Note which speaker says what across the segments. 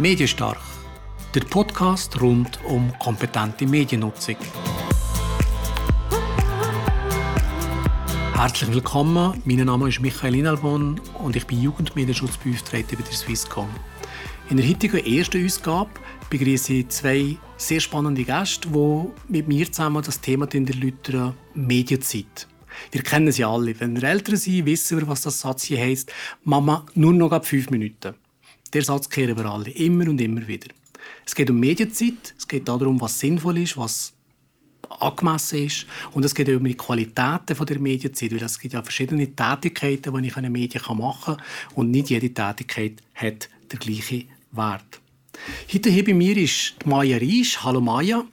Speaker 1: Medienstark, der Podcast rund um kompetente Mediennutzung. Herzlich willkommen, mein Name ist Michael Inalbon und ich bin Jugendmedienschutzbeauftragter bei der Swisscom. In der heutigen ersten Ausgabe begrüße ich zwei sehr spannende Gäste, die mit mir zusammen das Thema erläutern, Medienzeit. Wir kennen sie alle. Wenn wir älter sind, wissen wir, was das Satz hier heisst. Mama, nur noch ab fünf Minuten. Der Satz kehren wir alle, immer und immer wieder. Es geht um Medienzeit, es geht darum, was sinnvoll ist, was angemessen ist. Und es geht auch um die Qualitäten der Medienzeit, weil es gibt ja verschiedene Tätigkeiten, die ich an Medien machen kann und nicht jede Tätigkeit hat den gleichen Wert. Heute hier bei mir ist Maja Riesch. Hallo Maja.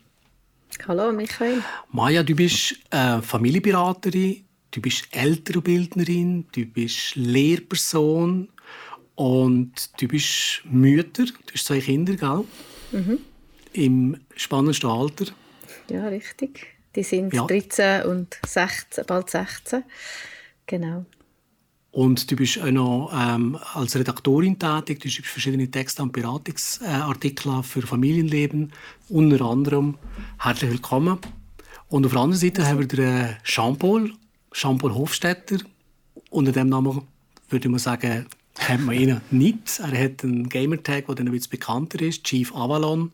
Speaker 2: Hallo Michael.
Speaker 1: Maja, du bist äh, Familienberaterin, du bist Elternbildnerin, du bist Lehrperson und du bist Mütter. Du hast zwei Kinder, gell? Mhm. Im spannendsten Alter.
Speaker 2: Ja, richtig. Die sind ja. 13 und 16, bald 16. Genau.
Speaker 1: Und du bist auch noch ähm, als Redaktorin tätig. Du schreibst verschiedene Texte und Beratungsartikel für Familienleben. Unter anderem herzlich willkommen. Und auf der anderen Seite also. haben wir den Jean-Paul, Jean-Paul Hofstetter. Unter dem Namen würde man sagen, kennt man ihn nicht. Er hat einen Gamertag, der ein bisschen bekannter ist, Chief Avalon.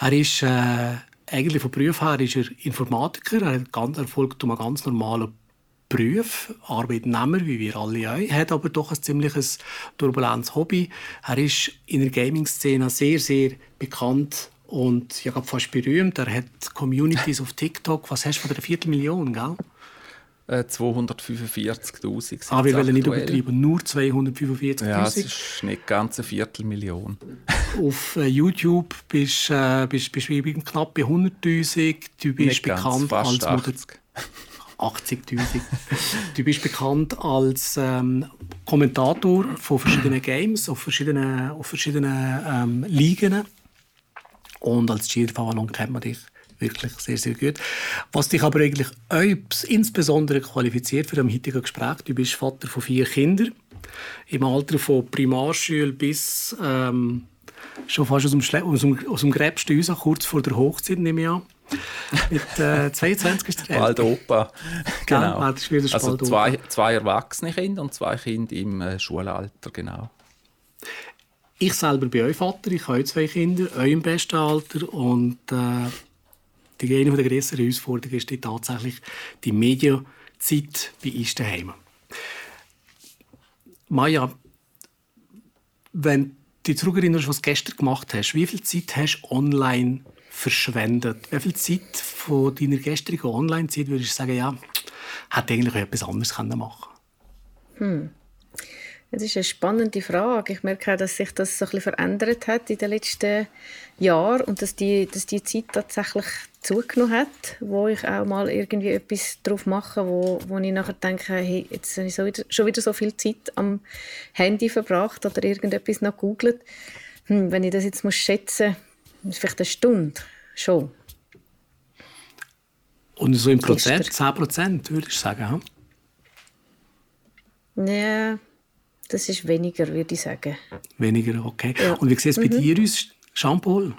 Speaker 1: Er ist äh, eigentlich vom Beruf her ist er Informatiker. Er hat ganz, erfolgt um einen ganz normalen Beruf, Arbeitnehmer, wie wir alle auch, hat aber doch ein ziemliches turbulentes Hobby. Er ist in der Gaming-Szene sehr, sehr bekannt und ja, fast berühmt. Er hat Communities auf TikTok. Was hast du von der Viertelmillion, gell?
Speaker 3: 245.000.
Speaker 1: Äh, ah, wir wollen nicht übertreiben, nur 245.000.
Speaker 3: Ja, es ist nicht ganz eine Viertelmillion.
Speaker 1: Auf äh, YouTube bist du äh, bist, bist knapp bei 100.000. Du bist nicht bekannt ganz, als 80. 80.000. du bist bekannt als ähm, Kommentator von verschiedenen Games, auf verschiedenen, auf verschiedenen ähm, Ligen. Und als Cheerfahrer kennt man dich wirklich sehr, sehr gut. Was dich aber eigentlich insbesondere qualifiziert für das heutige Gespräch, du bist Vater von vier Kindern im Alter von Primarschule bis ähm, schon fast aus dem, Schle aus dem, aus dem Gräbsten raus, kurz vor der Hochzeit, nehme ich an. Mit äh, 22 ist
Speaker 3: der Bald Opa. Genau. Ja, also zwei, zwei erwachsene Kinder und zwei Kinder im äh, Schulalter, genau.
Speaker 1: Ich selber bin euch Vater, ich habe zwei Kinder, euch im besten Alter und äh, die eine der grösseren Herausforderungen ist tatsächlich die Medienzeit bei uns daheim. Maja, wenn du dich zurückerinnerst, was du gestern gemacht hast, wie viel Zeit hast du online verschwendet? Wie viel Zeit von deiner gestrigen Online-Zeit würdest du sagen, ja, hätte eigentlich etwas anderes machen können? Hm.
Speaker 2: Das ist eine spannende Frage. Ich merke auch, dass sich das so ein bisschen verändert hat in den letzten Jahren und dass die, dass die Zeit tatsächlich zugenommen hat, wo ich auch mal irgendwie etwas drauf mache, wo, wo ich nachher denke, hey, jetzt habe ich so wieder, schon wieder so viel Zeit am Handy verbracht oder irgendetwas noch googelt. Hm, wenn ich das jetzt muss schätzen muss, vielleicht eine Stunde schon.
Speaker 1: Und so im Prozent, 10 Prozent, würde ich sagen.
Speaker 2: Ja, das ist weniger, würde ich sagen.
Speaker 1: Weniger, okay. Ja. Und wie sieht es bei mhm. dir aus, Jean-Paul?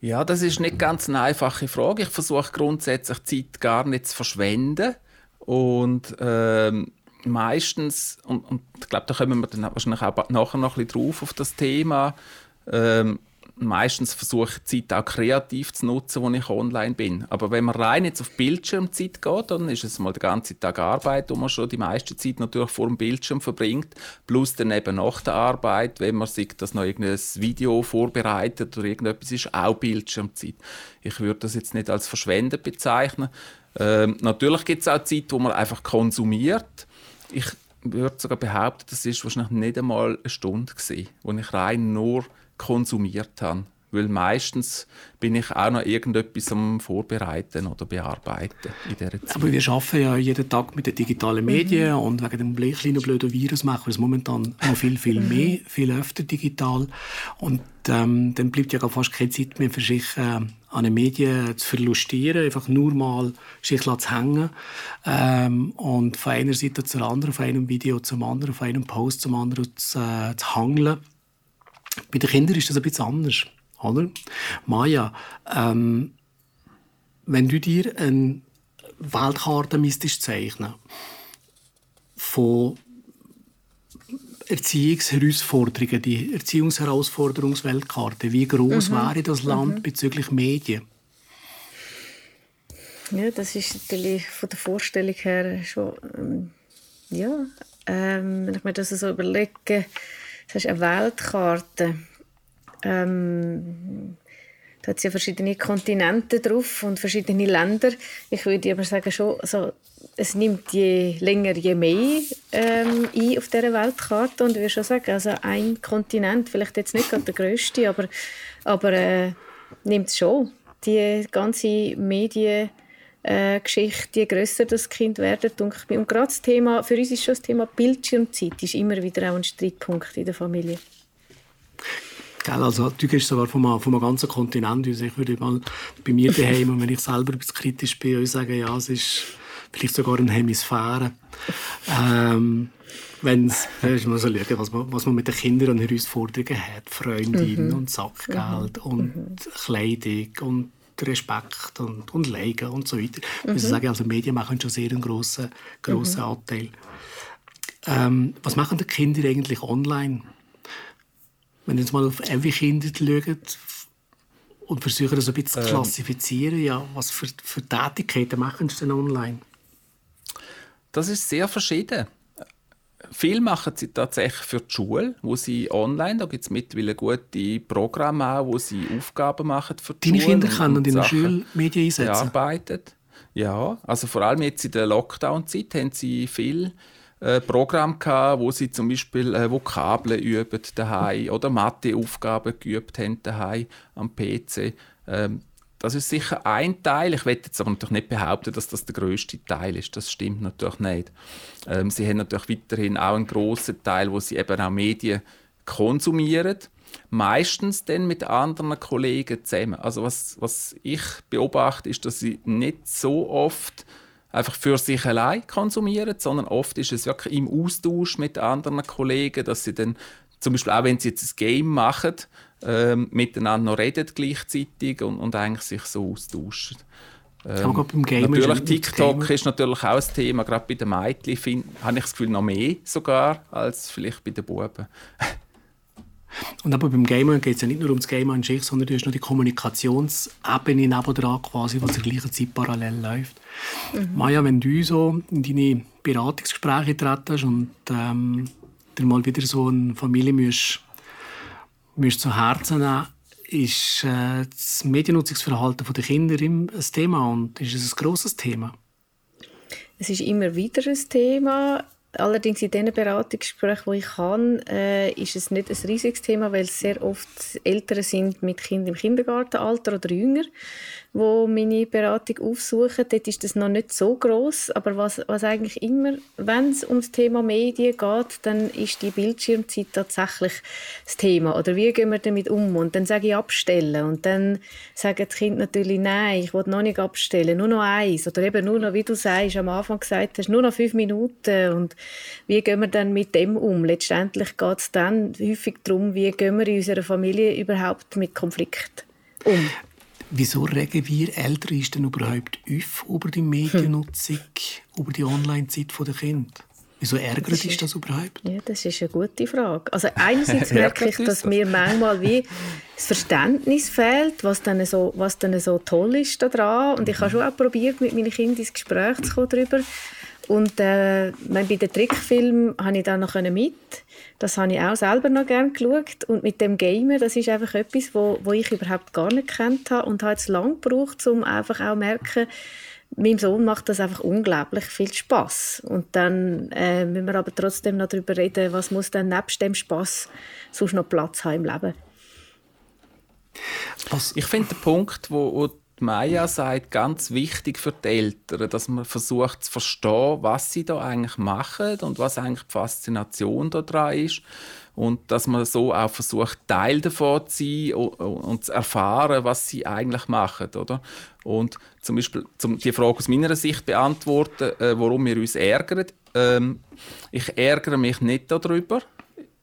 Speaker 3: Ja, das ist nicht ganz eine einfache Frage. Ich versuche grundsätzlich Zeit gar nicht zu verschwenden. Und ähm, meistens, und, und ich glaube, da kommen wir dann wahrscheinlich auch nachher noch ein bisschen drauf auf das Thema, ähm, meistens versuche ich die Zeit auch kreativ zu nutzen, wenn ich online bin. Aber wenn man rein jetzt auf Bildschirmzeit geht, dann ist es mal den ganzen Tag Arbeit, wo man schon die meiste Zeit natürlich vor dem Bildschirm verbringt, plus dann eben nach der Arbeit, wenn man sich das noch irgendein Video vorbereitet oder irgendetwas ist, auch Bildschirmzeit. Ich würde das jetzt nicht als verschwendet bezeichnen. Ähm, natürlich gibt es auch Zeit, wo man einfach konsumiert. Ich würde sogar behaupten, das ist wahrscheinlich nicht einmal eine Stunde gewesen, wo ich rein nur konsumiert habe. Weil meistens bin ich auch noch irgendetwas am Vorbereiten oder Bearbeiten in dieser Zeit.
Speaker 1: Aber wir arbeiten ja jeden Tag mit den digitalen Medien mhm. und wegen dem kleinen blöden Virus machen wir es momentan noch viel, viel mhm. mehr, viel öfter digital. Und ähm, dann bleibt ja gar fast keine Zeit mehr für sich, äh, an den Medien zu verlustieren, einfach nur mal sich zu hängen ähm, und von einer Seite zur anderen, von einem Video zum anderen, von einem Post zum anderen zu, äh, zu hangeln Bei den Kindern ist das ein bisschen anders. Oder? Maja, ähm, wenn du dir eine Weltkarte müsstest zeichnen von Erziehungsherausforderungen, die Erziehungsherausforderungsweltkarte, wie groß mhm. wäre das Land mhm. bezüglich Medien?
Speaker 2: Ja, das ist natürlich von der Vorstellung her schon, ähm, ja, ähm, wenn ich mir das so überlege, das ist eine Weltkarte. Ähm, da hat es ja verschiedene Kontinente drauf und verschiedene Länder. Ich würde aber sagen, schon, also, es nimmt je länger, je mehr ähm, ein auf dieser Weltkarte. Und ich würde schon sagen, also ein Kontinent, vielleicht jetzt nicht gerade der grösste, aber, aber äh, nimmt es schon. Die ganze Medien äh, Geschichte, je grösser das Kind wird. Und gerade das Thema, für uns ist schon das Thema Bildschirmzeit ist immer wieder auch ein Streitpunkt in der Familie.
Speaker 1: Gell, also, du gehst sogar vom, einem ganzen Kontinent aus. Ich würde mal bei mir daheim, und wenn ich selber ein bisschen kritisch bin, euch sagen, ja, es ist vielleicht sogar eine Hemisphäre. Ähm, wenn es, mal so schauen, was man, was man mit den Kindern an Herausforderungen hat. Freundinnen mhm. und Sackgeld mhm. und mhm. Kleidung und Respekt und, und Leiden und so weiter. Mhm. Ich muss sagen, also Medien machen schon sehr einen grossen, grossen mhm. Anteil. Ähm, was machen die Kinder eigentlich online? Wenn ihr jetzt mal auf eure Kinder schaut und versuchen, das ein bisschen ähm. zu klassifizieren, ja, was für, für Tätigkeiten machen sie denn online?
Speaker 3: Das ist sehr verschieden. Viel machen sie tatsächlich für die Schule, wo sie online, da gibt es mittlerweile gute Programme auch, wo sie Aufgaben machen für
Speaker 1: die Deine Schule. Deine Kinder können in der Schule Medien einsetzen?
Speaker 3: Arbeitet. Ja, also vor allem jetzt in der Lockdown-Zeit haben sie viel äh, Programm gehabt, wo sie zum Beispiel äh, Vokabeln üben daheim oder Matheaufgaben geübt haben daheim am PC. Ähm, das ist sicher ein Teil. Ich werde jetzt aber natürlich nicht behaupten, dass das der größte Teil ist. Das stimmt natürlich nicht. Ähm, sie haben natürlich weiterhin auch einen großen Teil, wo sie eben auch Medien konsumieren. Meistens dann mit anderen Kollegen zusammen. Also was, was ich beobachte, ist, dass sie nicht so oft einfach für sich allein konsumieren, sondern oft ist es wirklich im Austausch mit anderen Kollegen, dass sie dann zum Beispiel auch wenn sie jetzt ein Game machen, ähm, miteinander noch reden gleichzeitig und, und eigentlich sich so austauschen. Ähm, natürlich TikTok ist natürlich auch ein Thema, gerade bei den Mädchen habe ich das Gefühl noch mehr sogar als vielleicht bei den Buben.
Speaker 1: Und aber beim Gamer geht es ja nicht nur ums Gamer an sich, sondern du hast noch die Kommunikationsebene nebendran quasi, was zur gleichen Zeit parallel läuft. Mhm. Maja, wenn du so in deine Beratungsgespräche trittst und ähm, dir mal wieder so eine Familie musst, musst zu Herzen nehmen, ist äh, das Mediennutzungsverhalten der Kinder ein Thema und ist es ein grosses Thema?
Speaker 2: Es ist immer wieder ein Thema. Allerdings in den Beratungsgesprächen, die ich kann, äh, ist es nicht ein riesiges Thema, weil es sehr oft Eltern sind mit Kindern im Kindergartenalter oder jünger wo meine Beratung aufsuchen. Dort ist das noch nicht so groß, aber was, was eigentlich immer, wenn es um das Thema Medien geht, dann ist die Bildschirmzeit tatsächlich das Thema. Oder wie gehen wir damit um? Und dann sage ich abstellen und dann sagen die Kinder natürlich, nein, ich will noch nicht abstellen, nur noch eins oder eben nur noch, wie du sagst, am Anfang gesagt hast, nur noch fünf Minuten und wie gehen wir dann mit dem um? Letztendlich geht es dann häufig darum, wie gehen wir in unserer Familie überhaupt mit Konflikt um.
Speaker 1: Wieso regen wir Eltern denn überhaupt auf über die Mediennutzung, hm. über die Online-Zeit der Kinder? Wieso ärgert dich das überhaupt?
Speaker 2: Ja, das ist eine gute Frage. Also einerseits merke ich, dass mir manchmal wie das Verständnis fehlt, was dann so, was dann so toll ist daran. Und ich habe schon auch probiert, mit meinen Kindern ins Gespräch zu kommen darüber. Und äh, bei den Trickfilmen habe ich dann noch mit. Das habe ich auch selber noch gerne geschaut. Und mit dem Gamer, das ist einfach etwas, wo, wo ich überhaupt gar nicht kennt habe und habe jetzt lange gebraucht, um einfach auch zu merken, meinem Sohn macht das einfach unglaublich viel Spaß. Und dann äh, müssen wir aber trotzdem noch darüber reden, was muss dann nebst dem Spaß sonst noch Platz haben im Leben.
Speaker 3: Ich finde den Punkt, wo, wo Maya sagt, ganz wichtig für die Eltern, dass man versucht zu verstehen, was sie da eigentlich machen und was eigentlich die Faszination daran ist. Und dass man so auch versucht, Teil davon zu sein und zu erfahren, was sie eigentlich machen. Oder? Und zum Beispiel, um die Frage aus meiner Sicht beantworten, äh, warum wir uns ärgern. Ähm, ich ärgere mich nicht darüber,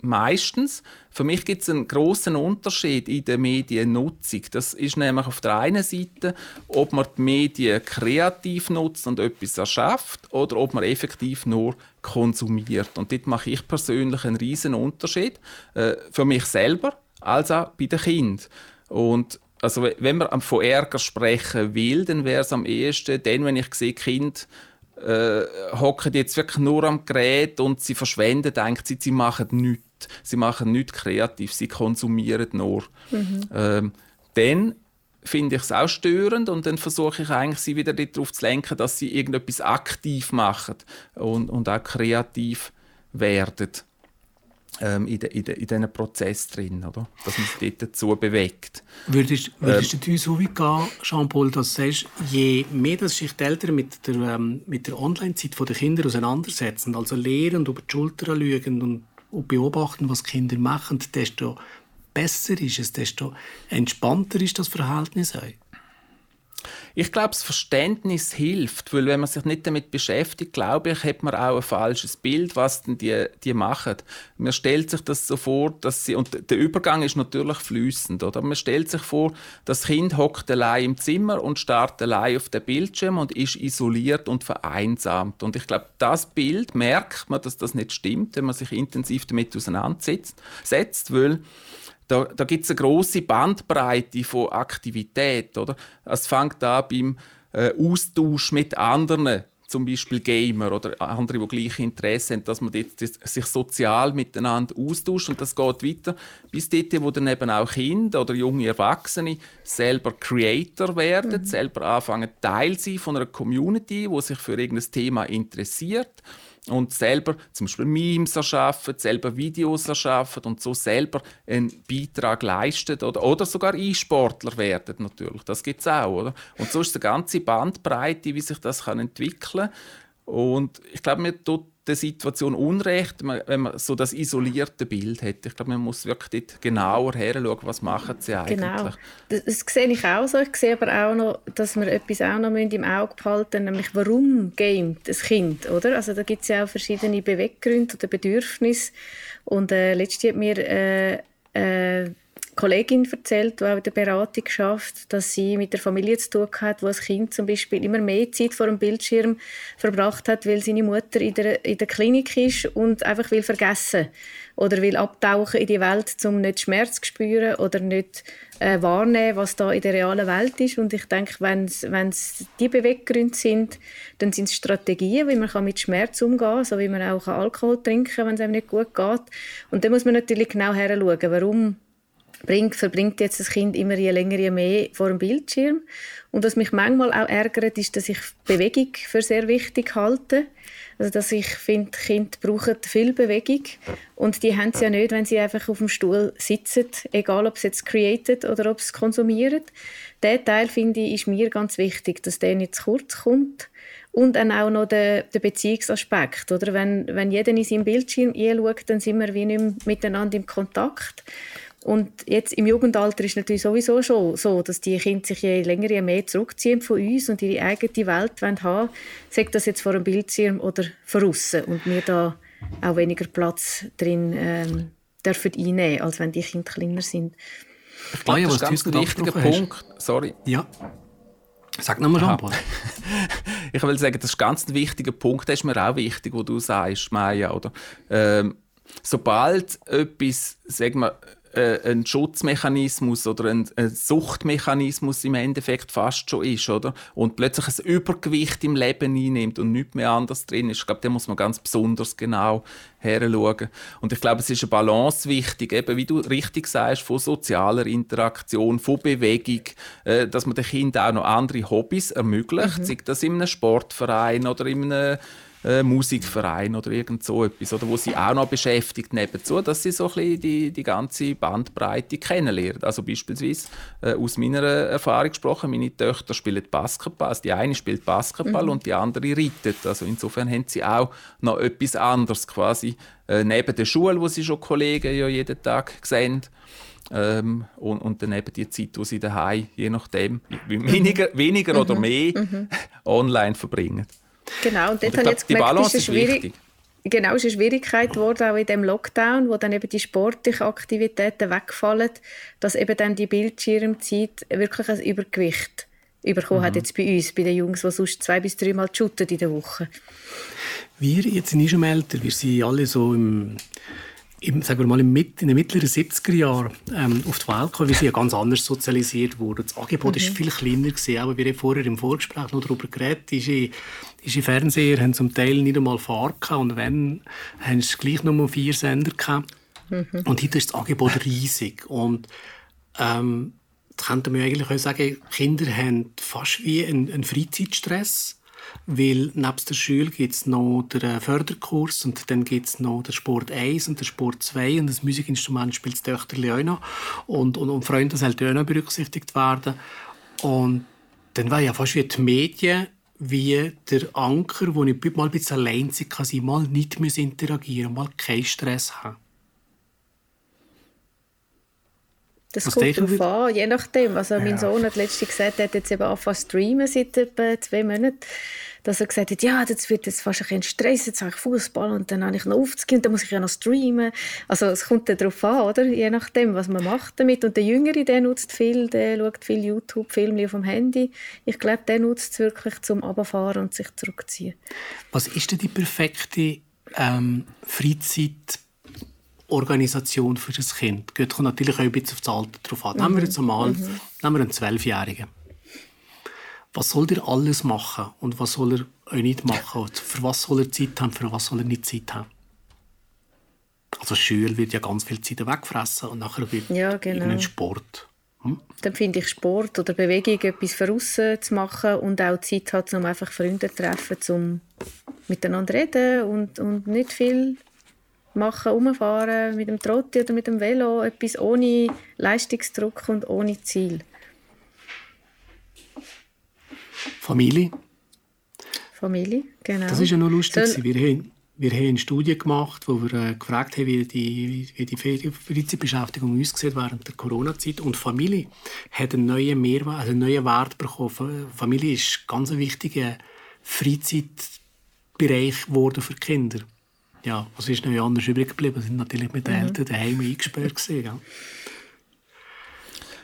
Speaker 3: meistens. Für mich gibt es einen großen Unterschied in der Mediennutzung. Das ist nämlich auf der einen Seite, ob man die Medien kreativ nutzt und etwas erschafft oder ob man effektiv nur konsumiert. Und dort mache ich persönlich einen riesen Unterschied äh, für mich selber als auch bei den Kindern. Und also wenn man von Ärger sprechen will, dann wäre es am ehesten, dann, wenn ich sehe, Kind äh, hocken jetzt wirklich nur am Gerät und sie verschwenden, denkt sie, sie machen nichts. Sie machen nichts kreativ, sie konsumieren nur. Mhm. Ähm, dann finde ich es auch störend und dann versuche ich eigentlich, sie wieder darauf zu lenken, dass sie irgendetwas aktiv machen und, und auch kreativ werden ähm, in, de, in, de, in diesen Prozess drin, oder? dass man sich dort dazu bewegt.
Speaker 1: Würdest, würdest ähm, du so weit gehen, Jean-Paul, dass du sagst, je mehr dass sich die Eltern mit der, ähm, mit der Online-Zeit der Kinder auseinandersetzen, also lehren, über die Schulter schauen und, und beobachten, was Kinder machen, desto besser ist es, desto entspannter ist das Verhältnis auch?
Speaker 3: Ich glaube, das Verständnis hilft, weil wenn man sich nicht damit beschäftigt, glaube ich, hat man auch ein falsches Bild, was denn die, die machen. Man stellt sich das so vor, dass sie, und der Übergang ist natürlich flüssend, oder? Man stellt sich vor, das Kind hockt allein im Zimmer und starrt allein auf den Bildschirm und ist isoliert und vereinsamt. Und ich glaube, das Bild merkt man, dass das nicht stimmt, wenn man sich intensiv damit auseinandersetzt, weil da, da gibt es eine große Bandbreite von Aktivität. Oder? Es fängt an beim äh, Austausch mit anderen, zum Beispiel Gamer oder andere, die gleiche Interesse haben, dass man dort, sich sozial miteinander austauscht und das geht weiter bis dort, wo dann eben auch Kinder oder junge Erwachsene selber Creator werden, mhm. selber anfangen Teil sein von einer Community, wo sich für irgendein Thema interessiert und selber zum Beispiel Memes erschaffen, selber Videos erschaffen und so selber einen Beitrag leisten oder, oder sogar E-Sportler werden natürlich. Das gibt es auch. Oder? Und so ist die ganze Bandbreite, wie sich das kann entwickeln kann. Und ich glaube, mir tut der Situation Unrecht, wenn man so das isolierte Bild hat. Ich glaube, man muss wirklich dort genauer hinschauen, was machen sie eigentlich. Genau,
Speaker 2: das, das sehe ich auch so. Ich sehe aber auch noch, dass wir etwas auch noch im Auge behalten nämlich warum gamet ein Kind, oder? Also da gibt es ja auch verschiedene Beweggründe oder Bedürfnisse. Und äh, letztens hat mir äh, äh, Kollegin erzählt, die auch in der Beratung schafft, dass sie mit der Familie zu tun hat, wo das Kind zum Beispiel immer mehr Zeit vor dem Bildschirm verbracht hat, weil seine Mutter in der, in der Klinik ist und einfach will vergessen oder will abtauchen in die Welt, um nicht Schmerz zu spüren oder nicht äh, wahrnehmen, was da in der realen Welt ist. Und ich denke, wenn es die Beweggründe sind, dann sind es Strategien, wie man kann mit Schmerz umgehen kann, so wie man auch Alkohol trinken kann, wenn es einem nicht gut geht. Und da muss man natürlich genau heranschauen, warum bringt, verbringt jetzt das Kind immer je länger, je mehr vor dem Bildschirm. Und was mich manchmal auch ärgert, ist, dass ich Bewegung für sehr wichtig halte. Also, dass ich finde, Kinder brauchen viel Bewegung. Und die haben sie ja nicht, wenn sie einfach auf dem Stuhl sitzen, egal ob sie jetzt created oder ob sie konsumieren. Der Teil, finde ich, ist mir ganz wichtig, dass der nicht zu kurz kommt. Und dann auch noch der, der Beziehungsaspekt. Oder? Wenn, wenn jeder in seinem Bildschirm schaut, dann sind wir wie nicht mehr miteinander im Kontakt. Und jetzt im Jugendalter ist es natürlich sowieso schon so, dass die Kinder sich je länger, je mehr zurückziehen von uns und ihre eigene Welt haben wollen, sagt das jetzt vor einem Bildschirm oder von außen und wir da auch weniger Platz drin ähm, dürfen einnehmen, als wenn die Kinder kleiner sind.
Speaker 3: Ich glaube, das ist ganz ein wichtiger Punkt. Sorry.
Speaker 1: Ja. Sag nochmal, jean
Speaker 3: Ich will sagen, das ist ganz ein wichtiger Punkt. Das ist mir auch wichtig, was du sagst, Maya. Oder? Ähm, sobald etwas, sagen wir, ein Schutzmechanismus oder ein, ein, Suchtmechanismus im Endeffekt fast schon ist, oder? Und plötzlich ein Übergewicht im Leben einnimmt und nichts mehr anders drin ist. Ich glaube, da muss man ganz besonders genau heranschauen. Und ich glaube, es ist eine Balance wichtig, eben wie du richtig sagst, von sozialer Interaktion, von Bewegung, äh, dass man den Kindern auch noch andere Hobbys ermöglicht, mhm. sei das in einem Sportverein oder in einem äh, Musikverein oder irgend so etwas, oder wo sie auch noch beschäftigt nebenzu, dass sie so ein bisschen die, die ganze Bandbreite kennenlernen. Also beispielsweise äh, aus meiner Erfahrung gesprochen, meine Töchter spielen Basketball, also die eine spielt Basketball mhm. und die andere reitet. Also insofern haben sie auch noch etwas anderes quasi äh, neben der Schule, wo sie schon Kollegen ja jeden Tag sehen. Ähm, und, und dann eben die Zeit, die sie daheim, je nachdem, weniger, weniger oder mhm. mehr, mhm. online verbringen.
Speaker 2: Genau, und dort habe ich jetzt gemerkt, ist es schwierig. genau, ist eine Schwierigkeit geworden, auch in dem Lockdown, wo dann eben die sportlichen Aktivitäten wegfallen, dass eben dann die Bildschirmzeit wirklich ein Übergewicht bekommen mhm. hat jetzt bei uns, bei den Jungs, die sonst zwei bis dreimal shooten in der Woche.
Speaker 1: Wir jetzt sind schon älter, wir sind alle so im im, sagen wir mal, in den mittleren 70er Jahren ähm, auf die Welt gekommen. Wir sind ja ganz anders sozialisiert worden. Das Angebot war mhm. viel kleiner gewesen, aber wir haben vorher im Vorgespräch noch darüber geredet. In Fernseher haben zum Teil nicht einmal gehabt und wenn, haben sie gleich nur vier Sender gehabt. Mhm. Und heute ist das Angebot riesig und ähm, das könnte man eigentlich auch sagen, Kinder haben fast wie einen, einen Freizeitstress weil nebst der Schule gibt es noch den äh, Förderkurs und dann gibt es noch den Sport 1 und den Sport 2 und das Musikinstrument spielt das Töchterli auch noch und, und, und Freunde sollten auch noch berücksichtigt werden und dann war ja fast wie die Medien wie der Anker, wo ich mal ein bisschen allein sein kann, mal nicht mehr interagieren, mal keinen Stress haben.
Speaker 2: Das Was kommt darauf an, je nachdem. Also ja. mein Sohn hat letztens gesagt, er hat jetzt eben angefangen zu streamen seit etwa zwei Monaten, dass er gesagt hat, ja, das wird jetzt fast ein bisschen Stress, jetzt habe ich Fußball und dann habe ich noch aufzugehen und dann muss ich ja noch streamen. Also es kommt dann darauf an, oder? Je nachdem, was man macht damit. Und der Jüngere, der nutzt viel, der schaut viel YouTube-Filme auf dem Handy. Ich glaube, der nutzt es wirklich zum Abfahren und sich zurückziehen.
Speaker 1: Was ist denn die perfekte ähm, Freizeit- Organisation für das Kind. Das kommt natürlich auch ein bisschen auf das Alter drauf an. Mhm. Nehmen wir jetzt einmal mhm. nehmen wir einen Zwölfjährigen. Was soll der alles machen und was soll er auch nicht machen? Und für was soll er Zeit haben, für was soll er nicht Zeit haben? Also Schule wird ja ganz viel Zeit wegfressen und nachher wird ja, genau. Sport.
Speaker 2: Hm? Dann finde ich Sport oder Bewegung etwas für zu machen und auch Zeit hat, um einfach Freunde zu treffen, um miteinander reden und, und nicht viel machen, umfahren mit dem Trotti oder mit dem Velo, etwas ohne Leistungsdruck und ohne Ziel.
Speaker 1: Familie.
Speaker 2: Familie, genau.
Speaker 1: Das ist ja noch lustig. So, wir, haben, wir haben eine Studie gemacht, wo wir äh, gefragt haben, wie die, wie die Freizeitbeschäftigung aussieht während der Corona-Zeit. Und Familie hat einen neuen, Mehrwert, also einen neuen Wert bekommen. Familie ist ganz ein wichtiger Freizeitbereich geworden für Kinder ja, was ist noch anders übrig geblieben? Sie sind natürlich mit den mhm. Eltern daheim eingesperrt gewesen, ja.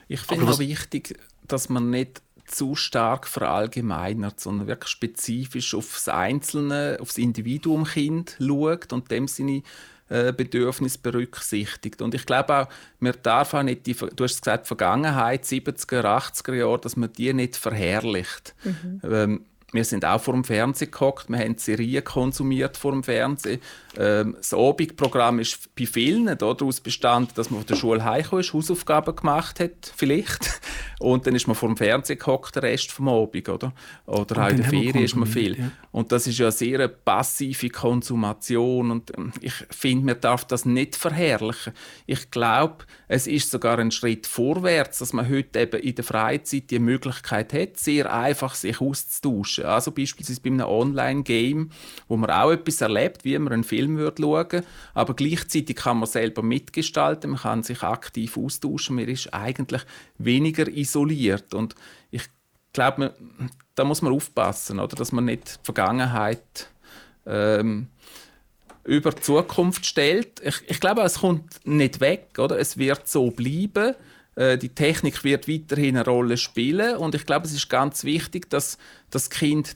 Speaker 3: Ich finde es wichtig, dass man nicht zu stark verallgemeinert, sondern wirklich spezifisch auf das einzelne, auf das Individuum Kind schaut und dem seine äh, Bedürfnisse berücksichtigt. Und ich glaube auch, man darf auch nicht, die, du hast gesagt, Vergangenheit, 70er, 80er Jahre, dass man die nicht verherrlicht. Mhm. Ähm, wir sind auch vor dem Fernsehen gehockt, wir haben Serien konsumiert vor dem Fernsehen. Ähm, das Abendprogramm ist bei vielen daraus bestand, dass man von der Schule heimgekommen ist, Hausaufgaben gemacht hat, vielleicht. Und dann ist man vor dem Fernsehen gehockt, den Rest vom Abend, oder? Oder auch in der Ferien ist man viel. Ja. Und das ist ja eine sehr passive Konsumation und ähm, ich finde, man darf das nicht verherrlichen. Ich glaube, es ist sogar ein Schritt vorwärts, dass man heute eben in der Freizeit die Möglichkeit hat, sehr einfach sich auszutauschen. Also beispielsweise bei einem Online-Game, wo man auch etwas erlebt, wie man einen Film würde schauen, aber gleichzeitig kann man selber mitgestalten, man kann sich aktiv austauschen, man ist eigentlich weniger isoliert. Und ich glaube, da muss man aufpassen, oder? dass man nicht die Vergangenheit ähm, über die Zukunft stellt. Ich, ich glaube, es kommt nicht weg, oder? es wird so bleiben. Äh, die Technik wird weiterhin eine Rolle spielen und ich glaube, es ist ganz wichtig, dass das Kind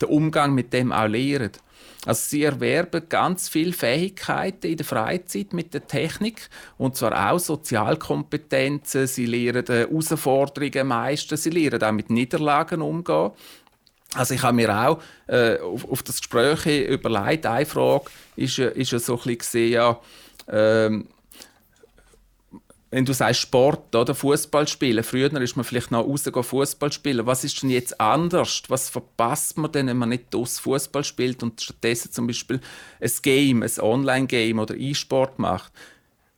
Speaker 3: den Umgang mit dem auch lernt. Also sie erwerben ganz viele Fähigkeiten in der Freizeit mit der Technik und zwar auch Sozialkompetenzen. Sie lernen Herausforderungen meistern, sie lernen auch mit Niederlagen umgehen. Also ich habe mir auch äh, auf, auf, das Gespräch überlegt, eine Frage ist, ist so ein bisschen ja, ähm, wenn du sagst Sport oder Fußball spielen, früher ist man vielleicht noch rausgegangen Fußball spielen. Was ist denn jetzt anders? Was verpasst man denn, wenn man nicht aus Fußball spielt und stattdessen zum Beispiel ein Game, ein Online-Game oder E-Sport macht?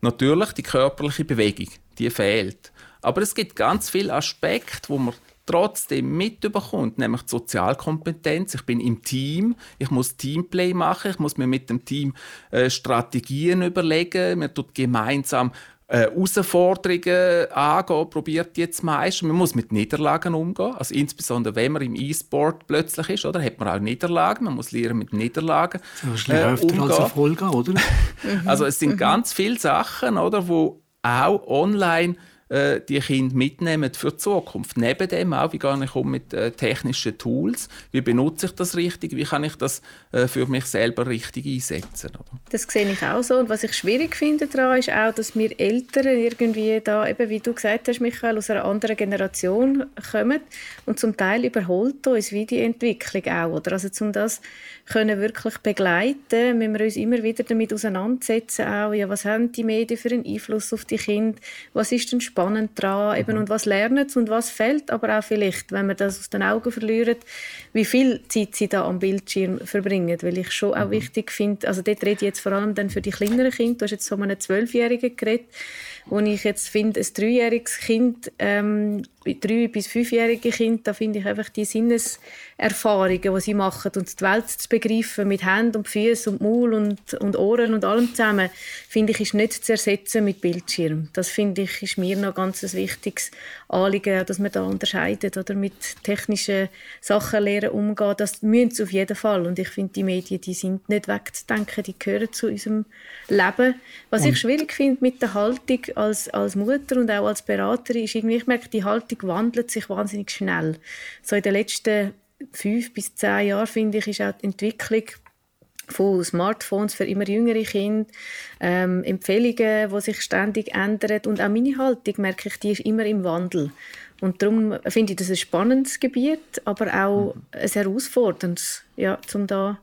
Speaker 3: Natürlich die körperliche Bewegung, die fehlt. Aber es gibt ganz viele Aspekte, wo man trotzdem mitbekommt, nämlich die Sozialkompetenz. Ich bin im Team, ich muss Teamplay machen, ich muss mir mit dem Team äh, Strategien überlegen, man tut gemeinsam äh, Herausforderungen angehen, probiert jetzt meist. Man muss mit Niederlagen umgehen. Also insbesondere wenn man im E-Sport plötzlich ist, oder, hat man auch Niederlagen. Man muss lernen mit Niederlagen
Speaker 1: äh, öfter umgehen. als Erfolge, oder?
Speaker 3: also es sind ganz viele Sachen, oder, wo auch online äh, die Kinder mitnehmen für die Zukunft. Neben dem auch, wie gehe ich um mit äh, technischen Tools, wie benutze ich das richtig, wie kann ich das äh, für mich selber richtig einsetzen. Oder?
Speaker 2: Das sehe ich auch so und was ich schwierig finde daran ist auch, dass wir Eltern irgendwie da, eben wie du gesagt hast, Michael, aus einer anderen Generation kommen und zum Teil überholt uns wie die Entwicklung auch, oder? Also um das können wirklich begleiten, müssen wir uns immer wieder damit auseinandersetzen, auch, ja, was haben die Medien für einen Einfluss auf die Kinder, was ist denn spannend daran eben, mhm. und was lernen sie und was fällt, aber auch vielleicht, wenn man das aus den Augen verliert, wie viel Zeit sie da am Bildschirm verbringen, weil ich schon auch mhm. wichtig finde, also dort rede ich jetzt vor allem dann für die kleineren Kinder, du hast jetzt von einem Zwölfjährigen geredet, wo ich jetzt finde, ein dreijähriges Kind, ähm, drei- bis fünfjährige Kinder, da finde ich einfach die Sinneserfahrungen, die sie machen und die Welt zu begreifen mit Händen und Füßen und Maul und, und Ohren und allem zusammen, finde ich, ist nicht zu ersetzen mit Bildschirm. Das finde ich, ist mir noch ganz ein wichtiges Anliegen, dass man da unterscheidet oder mit technischen Sachen lernen umgehen. Das müssen sie auf jeden Fall. Und ich finde, die Medien, die sind nicht wegzudenken, die gehören zu unserem Leben. Was und ich schwierig finde mit der Haltung als, als Mutter und auch als Beraterin, ist irgendwie, ich merke, die Haltung wandelt sich wahnsinnig schnell. So in den letzten fünf bis zehn Jahren, finde ich, ist auch die Entwicklung von Smartphones für immer jüngere Kinder, ähm, Empfehlungen, die sich ständig ändern und auch meine Haltung, merke ich, die ist immer im Wandel. Und darum finde ich das ein spannendes Gebiet, aber auch mhm. ein herausforderndes, ja, um da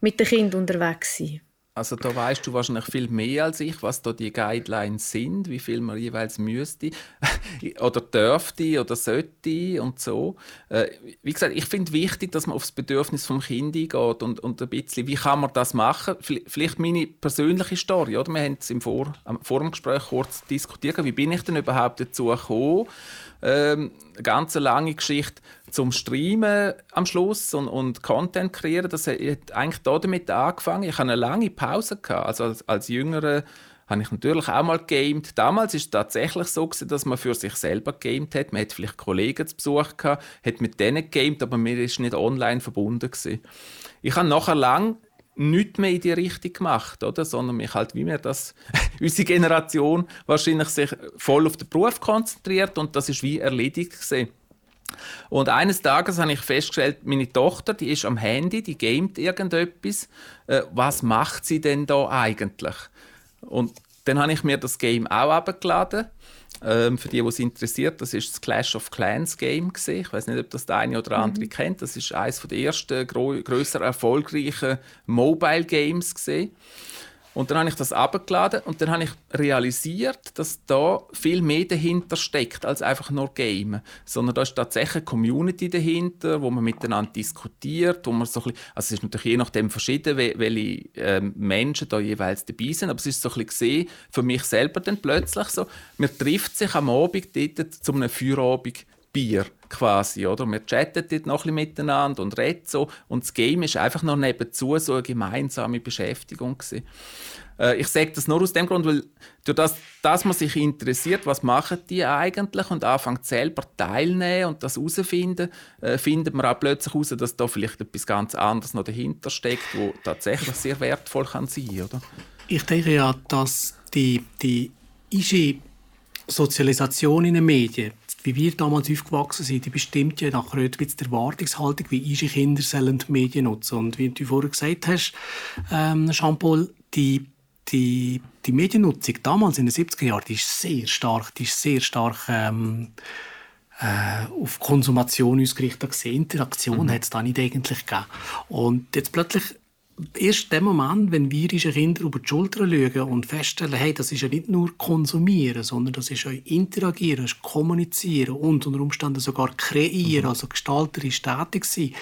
Speaker 2: mit den Kindern unterwegs zu sein.
Speaker 3: Also da weißt du wahrscheinlich viel mehr als ich, was da die Guidelines sind, wie viel man jeweils müsste oder dürfte oder sollte und so. Äh, wie gesagt, ich finde wichtig, dass man aufs Bedürfnis vom Kind eingeht und, und ein bisschen, wie kann man das machen? Vielleicht meine persönliche Story, oder? Wir haben es im Vor, vor dem kurz diskutiert, wie bin ich denn überhaupt dazu gekommen? Ähm, eine ganz lange Geschichte zum Streamen am Schluss und, und Content kreieren. Das hat eigentlich damit angefangen. Ich hatte eine lange Pause. Gehabt. Also als, als Jüngerer habe ich natürlich auch mal gamed. Damals ist es tatsächlich so, dass man für sich selber gamed hat. Man hat vielleicht Kollegen zu Besuch gehabt, hat mit denen gamed, aber man ist nicht online verbunden gewesen. Ich habe nachher lang nichts mehr in die Richtung gemacht, oder? sondern mich halt, wie wir das, unsere Generation wahrscheinlich sich voll auf den Beruf konzentriert und das ist wie erledigt gewesen. Und eines Tages habe ich festgestellt, meine Tochter, die ist am Handy, die gamet irgendetwas. Äh, was macht sie denn da eigentlich? Und dann habe ich mir das Game auch abgeladen ähm, für die, die es interessiert, das ist das Clash of Clans Game gewesen. Ich weiß nicht, ob das der eine oder andere mhm. kennt. Das ist eines der ersten größer erfolgreichen Mobile Games gewesen. Und dann habe ich das abgeladen und dann habe ich realisiert, dass da viel mehr dahinter steckt als einfach nur Game, sondern da ist tatsächlich eine Community dahinter, wo man miteinander diskutiert, wo man so ein bisschen, also es ist natürlich je nachdem verschieden, welche ähm, Menschen da jeweils dabei sind, aber es ist so ein bisschen gesehen für mich selber dann plötzlich so, man trifft sich am Abend dort zu einem Feierabend Bier quasi, oder? Wir chatten dort noch ein bisschen miteinander und reden so und das Game ist einfach noch nebenzu so eine gemeinsame Beschäftigung. Äh, ich sage das nur aus dem Grund, weil durch das, dass man sich interessiert, was machen die eigentlich und anfängt selber teilnehmen und das herausfinden, äh, findet man auch plötzlich heraus, dass da vielleicht etwas ganz anderes noch dahinter steckt, wo tatsächlich sehr wertvoll kann sein, oder?
Speaker 1: Ich denke ja, dass die, die Sozialisation in den Medien wie wir damals aufgewachsen sind, die bestimmt ja nachher bisschen die Erwartungshaltung, wie unsere Kinder sollen die Medien nutzen. Und wie du vorher gesagt hast, ähm, Jean-Paul, die, die, die Mediennutzung damals in den 70er Jahren, die ist sehr stark, die ist sehr stark ähm, äh, auf Konsumation ausgerichtet Interaktion mhm. hat es da nicht eigentlich gegeben. Und jetzt plötzlich erst dem Moment, wenn wir unseren Kindern über die Schulter schauen und feststellen, hey, das ist ja nicht nur konsumieren, sondern das ist auch interagieren, das ist kommunizieren und unter Umständen sogar kreieren, mhm. also gestalterisch tätig sein,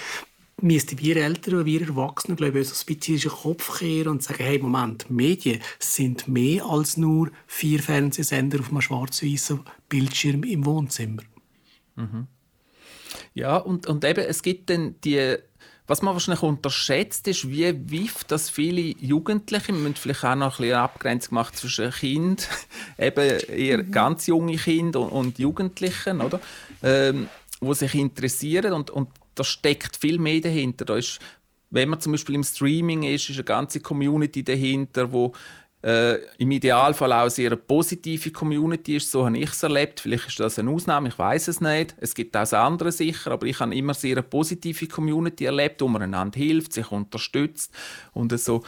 Speaker 1: müssten wir Eltern und wir Erwachsenen, glaube ich, so ein bisschen in den Kopf kehren und sagen, hey, Moment, Medien sind mehr als nur vier Fernsehsender auf einem schwarz-weißen Bildschirm im Wohnzimmer.
Speaker 3: Mhm. Ja, und, und eben, es gibt dann die was man wahrscheinlich unterschätzt, ist, wie wiff das viele Jugendliche, wir müssen vielleicht auch noch ein bisschen Abgrenzung machen zwischen Kind, eben eher mhm. ganz junge Kinder und, und Jugendlichen, oder? Ähm, wo sich interessieren und, und da steckt viel mehr dahinter. Da ist, wenn man zum Beispiel im Streaming ist, ist eine ganze Community dahinter, wo äh, im Idealfall auch eine sehr positive Community ist. So habe ich es erlebt. Vielleicht ist das eine Ausnahme, ich weiß es nicht. Es gibt auch andere sicher, aber ich habe immer sehr eine positive Community erlebt, wo man einander hilft, sich unterstützt und so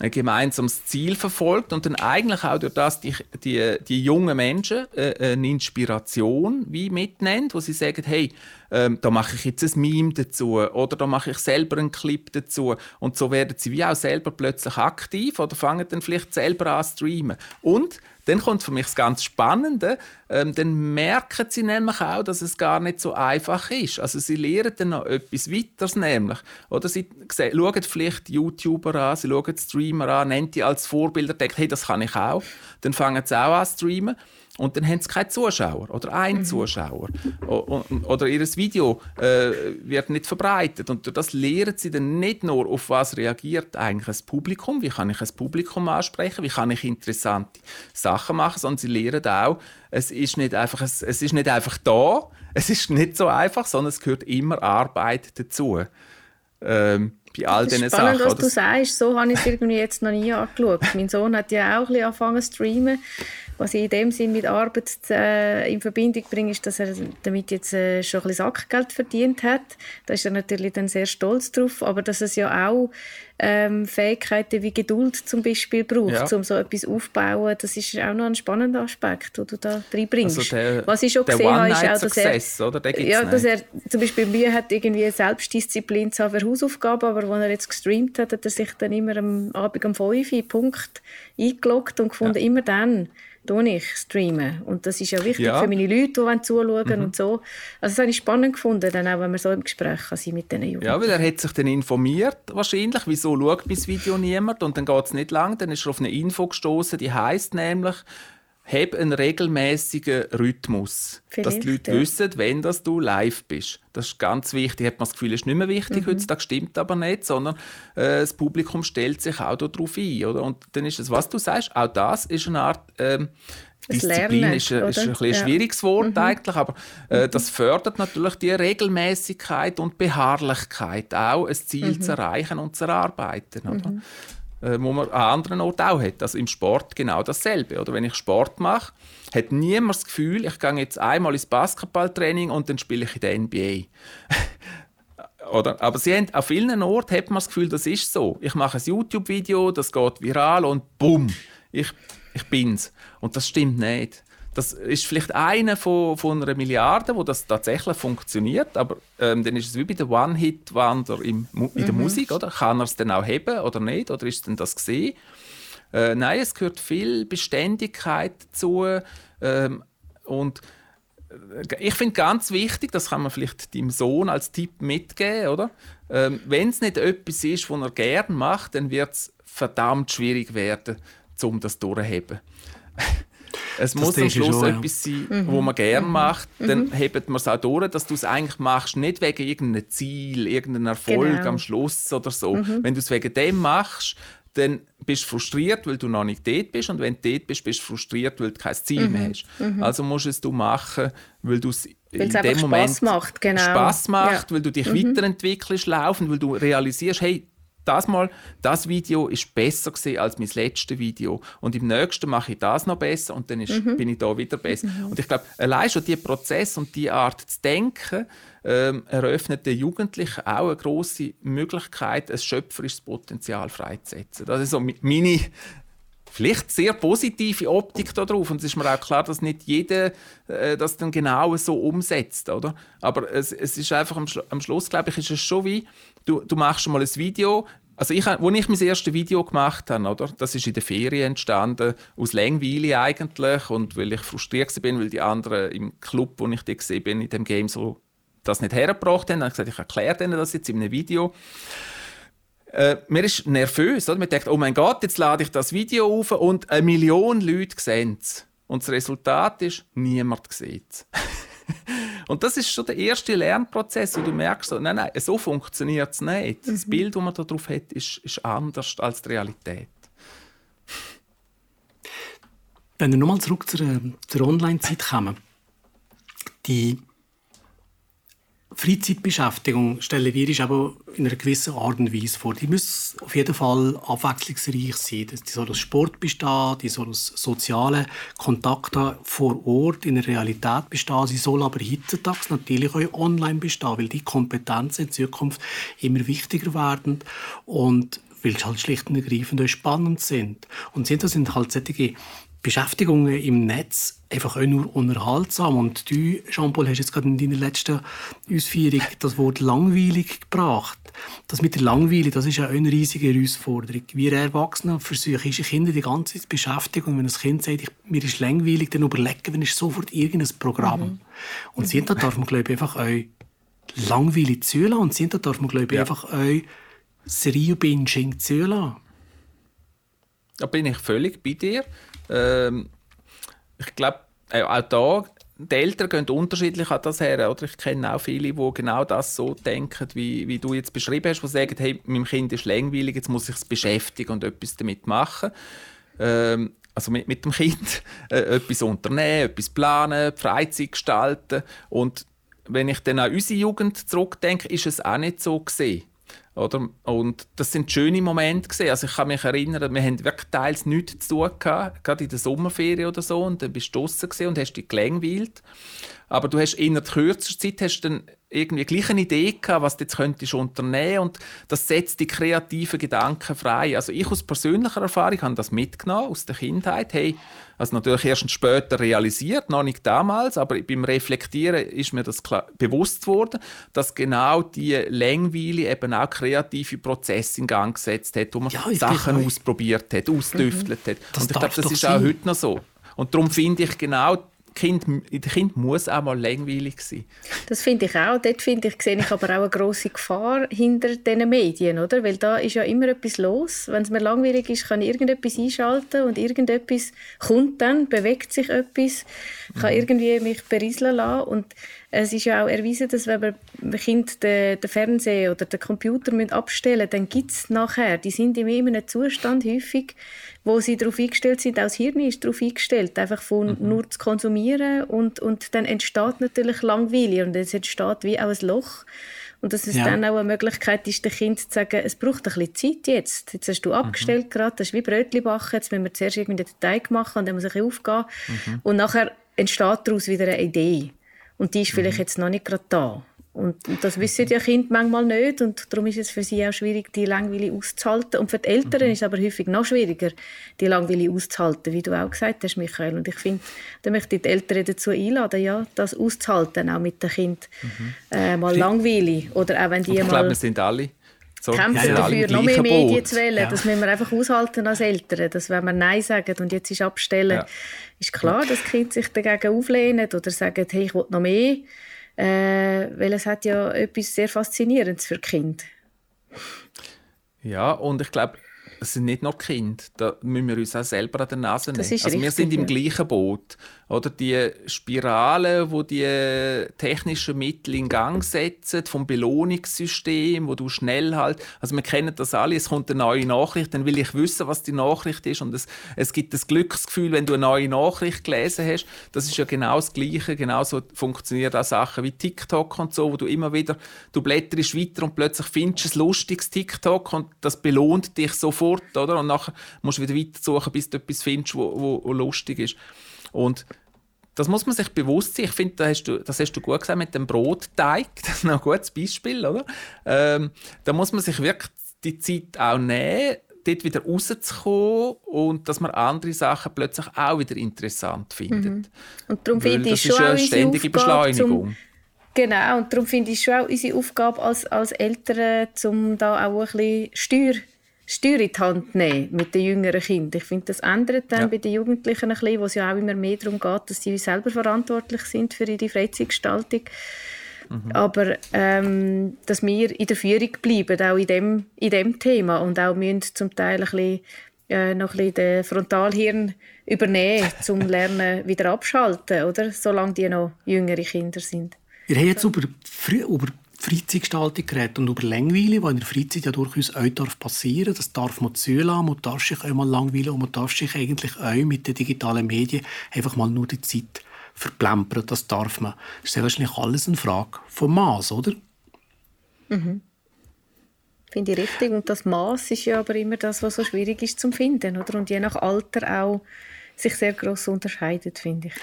Speaker 3: ein gemeinsames Ziel verfolgt und dann eigentlich auch durch das die, die, die jungen Menschen äh, eine Inspiration wie mitnehmen, wo sie sagen, hey, ähm, da mache ich jetzt ein Meme dazu oder da mache ich selber einen Clip dazu. Und so werden sie wie auch selber plötzlich aktiv oder fangen dann vielleicht selber an streamen. Und dann kommt für mich das ganz Spannende. Ähm, dann merken sie nämlich auch, dass es gar nicht so einfach ist. Also sie lernen dann noch etwas weiteres nämlich. Oder sie schauen vielleicht YouTuber an, sie schauen Streamer an, nennen die als Vorbilder, denken, hey, das kann ich auch. Dann fangen sie auch an zu streamen. Und dann haben sie keinen Zuschauer oder einen mhm. Zuschauer. Oder ihr Video äh, wird nicht verbreitet. Und durch das lernen sie dann nicht nur, auf was reagiert eigentlich das Publikum, wie kann ich ein Publikum ansprechen, wie kann ich interessante Sachen machen, sondern sie lernen auch, es ist nicht einfach, es, es ist nicht einfach da, es ist nicht so einfach, sondern es gehört immer Arbeit dazu. Ähm, bei all diesen
Speaker 2: spannend,
Speaker 3: Sachen.
Speaker 2: was du sagst. So habe ich es irgendwie jetzt noch nie angeschaut. mein Sohn hat ja auch ein bisschen angefangen zu streamen was ich in dem Sinn mit Arbeit äh, in Verbindung bringe, ist, dass er damit jetzt äh, schon ein bisschen Sackgeld verdient hat. Da ist er natürlich dann sehr stolz drauf, aber dass es ja auch ähm, Fähigkeiten wie Geduld zum Beispiel braucht, ja. um so etwas aufzubauen. Das ist auch noch ein spannender Aspekt, den du da reinbringst. Also
Speaker 3: der, Was ich schon gesehen habe, ist auch, dass er, oder?
Speaker 2: ja, dass er zum Beispiel Mühe hat, irgendwie Selbstdisziplin zu haben für Hausaufgaben, aber als er jetzt gestreamt hat, hat er sich dann immer am Abend um 5 Uhr Punkt eingeloggt und gefunden, ja. immer dann ich streamen. Und das ist ja wichtig ja. für meine Leute, die zuschauen mhm. und so. Also das habe ich spannend gefunden, dann auch, wenn man so im Gespräch sein mit diesen Jugendlichen.
Speaker 3: Ja, weil er hat sich dann informiert, wahrscheinlich, wieso schaut mein Video niemand und dann geht es nicht lang, dann ist er auf eine Info gestoßen, die heißt nämlich, hab einen regelmäßigen Rhythmus. Vielleicht, dass die Leute ja. wissen, wenn das du live bist. Das ist ganz wichtig. Hat man das Gefühl, ist nicht mehr wichtig. Mhm. Heutzutage stimmt aber nicht, sondern äh, das Publikum stellt sich auch darauf ein. Oder? Und dann ist es, was du sagst, auch das ist eine Art ähm, Disziplin Lernen, ist, ein, ist ein, ein ja. schwieriges Wort mhm. eigentlich, aber äh, mhm. das fördert natürlich die Regelmäßigkeit und Beharrlichkeit auch, ein Ziel mhm. zu erreichen und zu erarbeiten. Oder? Äh, wo man an anderen Orten auch hat. Also im Sport genau dasselbe. Oder wenn ich Sport mache, hat niemand das Gefühl, ich gehe jetzt einmal ins Basketballtraining und dann spiele ich in der NBA. Oder? Aber sie haben, auf vielen Orten hat man das Gefühl, das ist so. Ich mache ein YouTube-Video, das geht viral und bumm, ich, ich bin's. Und das stimmt nicht. Das ist vielleicht einer von, von einer Milliarde, wo das tatsächlich funktioniert, aber ähm, dann ist es wie bei der One-Hit-Wander in der mhm. Musik, oder? Kann er es dann auch heben oder nicht? Oder ist denn das gesehen? Äh, nein, es gehört viel Beständigkeit dazu ähm, und äh, ich finde ganz wichtig, das kann man vielleicht deinem Sohn als Tipp mitgeben, oder? Ähm, Wenn es nicht etwas ist, was er gerne macht, dann wird es verdammt schwierig werden, um das durchzuheben. Es das muss am Schluss schon, etwas sein, mhm. wo man gerne mhm. macht. Dann mhm. hebt man es auch durch, dass du es eigentlich machst, nicht wegen irgendeinem Ziel, irgendeinem Erfolg genau. am Schluss oder so. Mhm. Wenn du es wegen dem machst, dann bist du frustriert, weil du noch nicht dort bist. Und wenn du dort bist, bist du frustriert, weil du kein Ziel mehr mhm. hast. Mhm. Also musst du es machen, weil du es in dem Moment Spaß
Speaker 2: macht, genau.
Speaker 3: Spaß macht, ja. weil du dich mhm. weiterentwickelst, laufen, weil du realisierst, hey, das mal, das Video ist besser gesehen als mein letztes Video und im nächsten mache ich das noch besser und dann ist, mhm. bin ich da wieder besser. Mhm. Und ich glaube, allein schon dieser Prozess und die Art zu denken ähm, eröffnet den Jugendlichen auch eine große Möglichkeit, ein schöpferisches Potenzial freizusetzen. Das ist so meine vielleicht sehr positive Optik darauf und es ist mir auch klar, dass nicht jeder äh, das dann genau so umsetzt, oder? Aber es, es ist einfach am, Schlu am Schluss, glaube ich, ist es schon wie du, du machst schon mal ein Video. Also ich, als ich mein erstes Video gemacht habe, oder, das ist in der Ferien entstanden, aus Langweile eigentlich und weil ich frustriert bin, weil die anderen im Club, wo ich die gesehen bin, in dem Game so das nicht hergebracht haben, dann habe ich gesagt, ich erkläre denen das jetzt in einem Video. Äh, mir ist nervös, oder? Man denkt, oh mein Gott, jetzt lade ich das Video auf und eine Million Leute sehen es. Und das Resultat ist, niemand sieht es. Und das ist schon der erste Lernprozess, wo du merkst, so, nein, nein, so funktioniert es nicht. Das mhm. Bild, das man darauf hat, ist, ist anders als die Realität.
Speaker 1: Wenn wir nochmal zurück zur, zur Online-Zeit kommen, die Freizeitbeschäftigung stellen wir uns aber in einer gewissen Art und Weise vor. Die muss auf jeden Fall abwechslungsreich sein. Die soll aus Sport bestehen, die soll aus sozialen Kontakten vor Ort in der Realität bestehen. Sie soll aber heutzutage natürlich auch online bestehen, weil die Kompetenzen in Zukunft immer wichtiger werden und weil sie halt schlicht und ergreifend auch spannend sind. Und sind das sind halt solche Beschäftigungen im Netz einfach auch nur unterhaltsam. Und du, Jean-Paul, hast jetzt gerade in deiner letzten Ausführung das Wort langweilig gebracht. Das mit der Langweile, das ist ja eine riesige Herausforderung. Wir Erwachsene versuchen unsere Kinder die ganze Zeit beschäftigen. Und wenn ein Kind sagt, ich, mir ist langweilig, dann überlegen wir sofort irgendein Programm. Mhm. Und sind da darf man, glaube ich, einfach auch Langweile zulassen. Und sind da darf man, glaube ich, ja. einfach auch Serie-Binging zulassen.
Speaker 3: Da bin ich völlig bei dir. Ähm, ich glaube, äh, auch da, die Eltern gehen unterschiedlich an das her. Oder? Ich kenne auch viele, die genau das so denken, wie, wie du jetzt beschrieben hast, die sagen, hey, meinem Kind ist langweilig, jetzt muss ich es beschäftigen und etwas damit machen. Ähm, also mit, mit dem Kind äh, etwas unternehmen, etwas planen, Freizeit gestalten. Und wenn ich dann an unsere Jugend zurückdenke, ist es auch nicht so gesehen. Oder? Und das sind schöne Momente gewesen. Also ich kann mich erinnern, wir haben wirklich teils nichts zu tun gehabt, gerade in der Sommerferien oder so, und dann bist du draußen und hast dich gelangweilt. Aber du hast in kürzer Zeit hast dann irgendwie gleich eine Idee gehabt, was du jetzt könntest unternehmen und das setzt die kreativen Gedanken frei. Also ich aus persönlicher Erfahrung habe das mitgenommen aus der Kindheit. Hey, also natürlich erst später realisiert, noch nicht damals, aber beim Reflektieren ist mir das klar, bewusst worden, dass genau die Längweile eben auch kreative Prozesse in Gang gesetzt hat, wo man ja, Sachen ausprobiert hat, ausdüftelt mhm. hat. Und ich glaube, das ist sein. auch heute noch so. Und darum finde ich genau Kind, Kind muss auch mal langweilig sein.
Speaker 2: Das finde ich auch. Dort finde ich, sehe ich aber auch eine grosse Gefahr hinter diesen Medien, oder? Weil da ist ja immer etwas los. Wenn es mir langweilig ist, kann ich irgendetwas einschalten und irgendetwas kommt dann, bewegt sich etwas, kann mhm. irgendwie mich berieseln lassen und es ist ja auch erwiesen, dass wenn man Kind den, den Fernseher oder den Computer abstellen müssen, dann gibt es nachher, die sind in einem Zustand häufig, wo sie darauf eingestellt sind, auch das Hirn ist darauf eingestellt, einfach von mhm. nur zu konsumieren und, und dann entsteht natürlich Langweile und es entsteht wie auch ein Loch. Und dass es ja. dann auch eine Möglichkeit ist, dem Kind zu sagen, es braucht ein bisschen Zeit jetzt. Jetzt hast du mhm. abgestellt gerade, das ist wie Brötchen backen, jetzt müssen wir zuerst irgendwie den Teig machen und dann muss ich aufgehen. Mhm. Und nachher entsteht daraus wieder eine Idee. Und die ist vielleicht mhm. jetzt noch nicht gerade da. Und, das wissen die Kinder manchmal nicht und darum ist es für sie auch schwierig, die Langweile auszuhalten. Und für die Eltern mhm. ist es aber häufig noch schwieriger, die Langweile auszuhalten, wie du auch gesagt hast, Michael. Und ich finde, da möchte ich die Eltern dazu einladen, ja, das auszuhalten, auch mit den Kindern. Mhm. Äh, mal Langweile. Oder auch wenn die
Speaker 3: ich
Speaker 2: mal...
Speaker 3: glaube, wir sind alle
Speaker 2: so, kämpfen ja, dafür, noch mehr Medien zu wählen. Ja. Das müssen wir einfach aushalten als Eltern. Dass, wenn wir Nein sagen und jetzt ist abstellen, ja. ist klar, dass Kinder sich dagegen auflehnen oder sagen, hey, ich will noch mehr äh, weil es hat ja etwas sehr Faszinierendes für Kind.
Speaker 3: Ja, und ich glaube, es sind nicht nur Kinder, da müssen wir uns auch selber an der Nase nehmen. also richtig, wir sind im gleichen Boot. Oder die Spirale, wo die technischen Mittel in Gang setzen, vom Belohnungssystem, wo du schnell halt, also wir kennen das alle, es kommt eine neue Nachricht, dann will ich wissen, was die Nachricht ist und es, es gibt das Glücksgefühl, wenn du eine neue Nachricht gelesen hast. Das ist ja genau das Gleiche, genauso funktionieren auch Sachen wie TikTok und so, wo du immer wieder, du blätterst weiter und plötzlich findest du ein lustiges TikTok und das belohnt dich sofort, oder? Und nachher musst du wieder weiter suchen, bis du etwas findest, wo, wo, wo lustig ist. Und das muss man sich bewusst sein. Ich finde, das hast, du, das hast du gut gesagt mit dem Brotteig. Das ist ein gutes Beispiel, oder? Ähm, da muss man sich wirklich die Zeit auch nehmen, dort wieder rauszukommen und dass man andere Sachen plötzlich auch wieder interessant findet. Mhm.
Speaker 2: Und darum finde ich schon eine ständige Beschleunigung. Zum, genau, und darum finde ich schon auch unsere Aufgabe als, als Eltern, um da auch ein bisschen Steuer Steuer in die Hand nehmen mit den jüngeren Kindern. Ich finde, das ändert dann ja. bei den Jugendlichen ein bisschen, wo es ja auch immer mehr darum geht, dass sie selber verantwortlich sind für ihre Freizeitgestaltung. Mhm. Aber ähm, dass wir in der Führung bleiben, auch in dem, in dem Thema und auch müssen zum Teil ein bisschen, äh, noch ein bisschen den Frontalhirn übernehmen, zum Lernen wieder abschalten, oder? Solange die noch jüngere Kinder sind.
Speaker 1: Wir haben jetzt über, über Freizeitgestaltung geredet und über Langweile, die in der Freizeit ja durchaus auch darf passieren darf. Das darf man zulassen, man darf sich auch mal langweilen und man darf sich eigentlich auch mit den digitalen Medien einfach mal nur die Zeit verplempern. Das darf man. Das ist ja wahrscheinlich alles eine Frage vom Maß, oder?
Speaker 2: Mhm. Finde ich richtig. Und das Maß ist ja aber immer das, was so schwierig ist zu finden, oder? Und je nach Alter auch sich sehr gross unterscheidet, finde ich.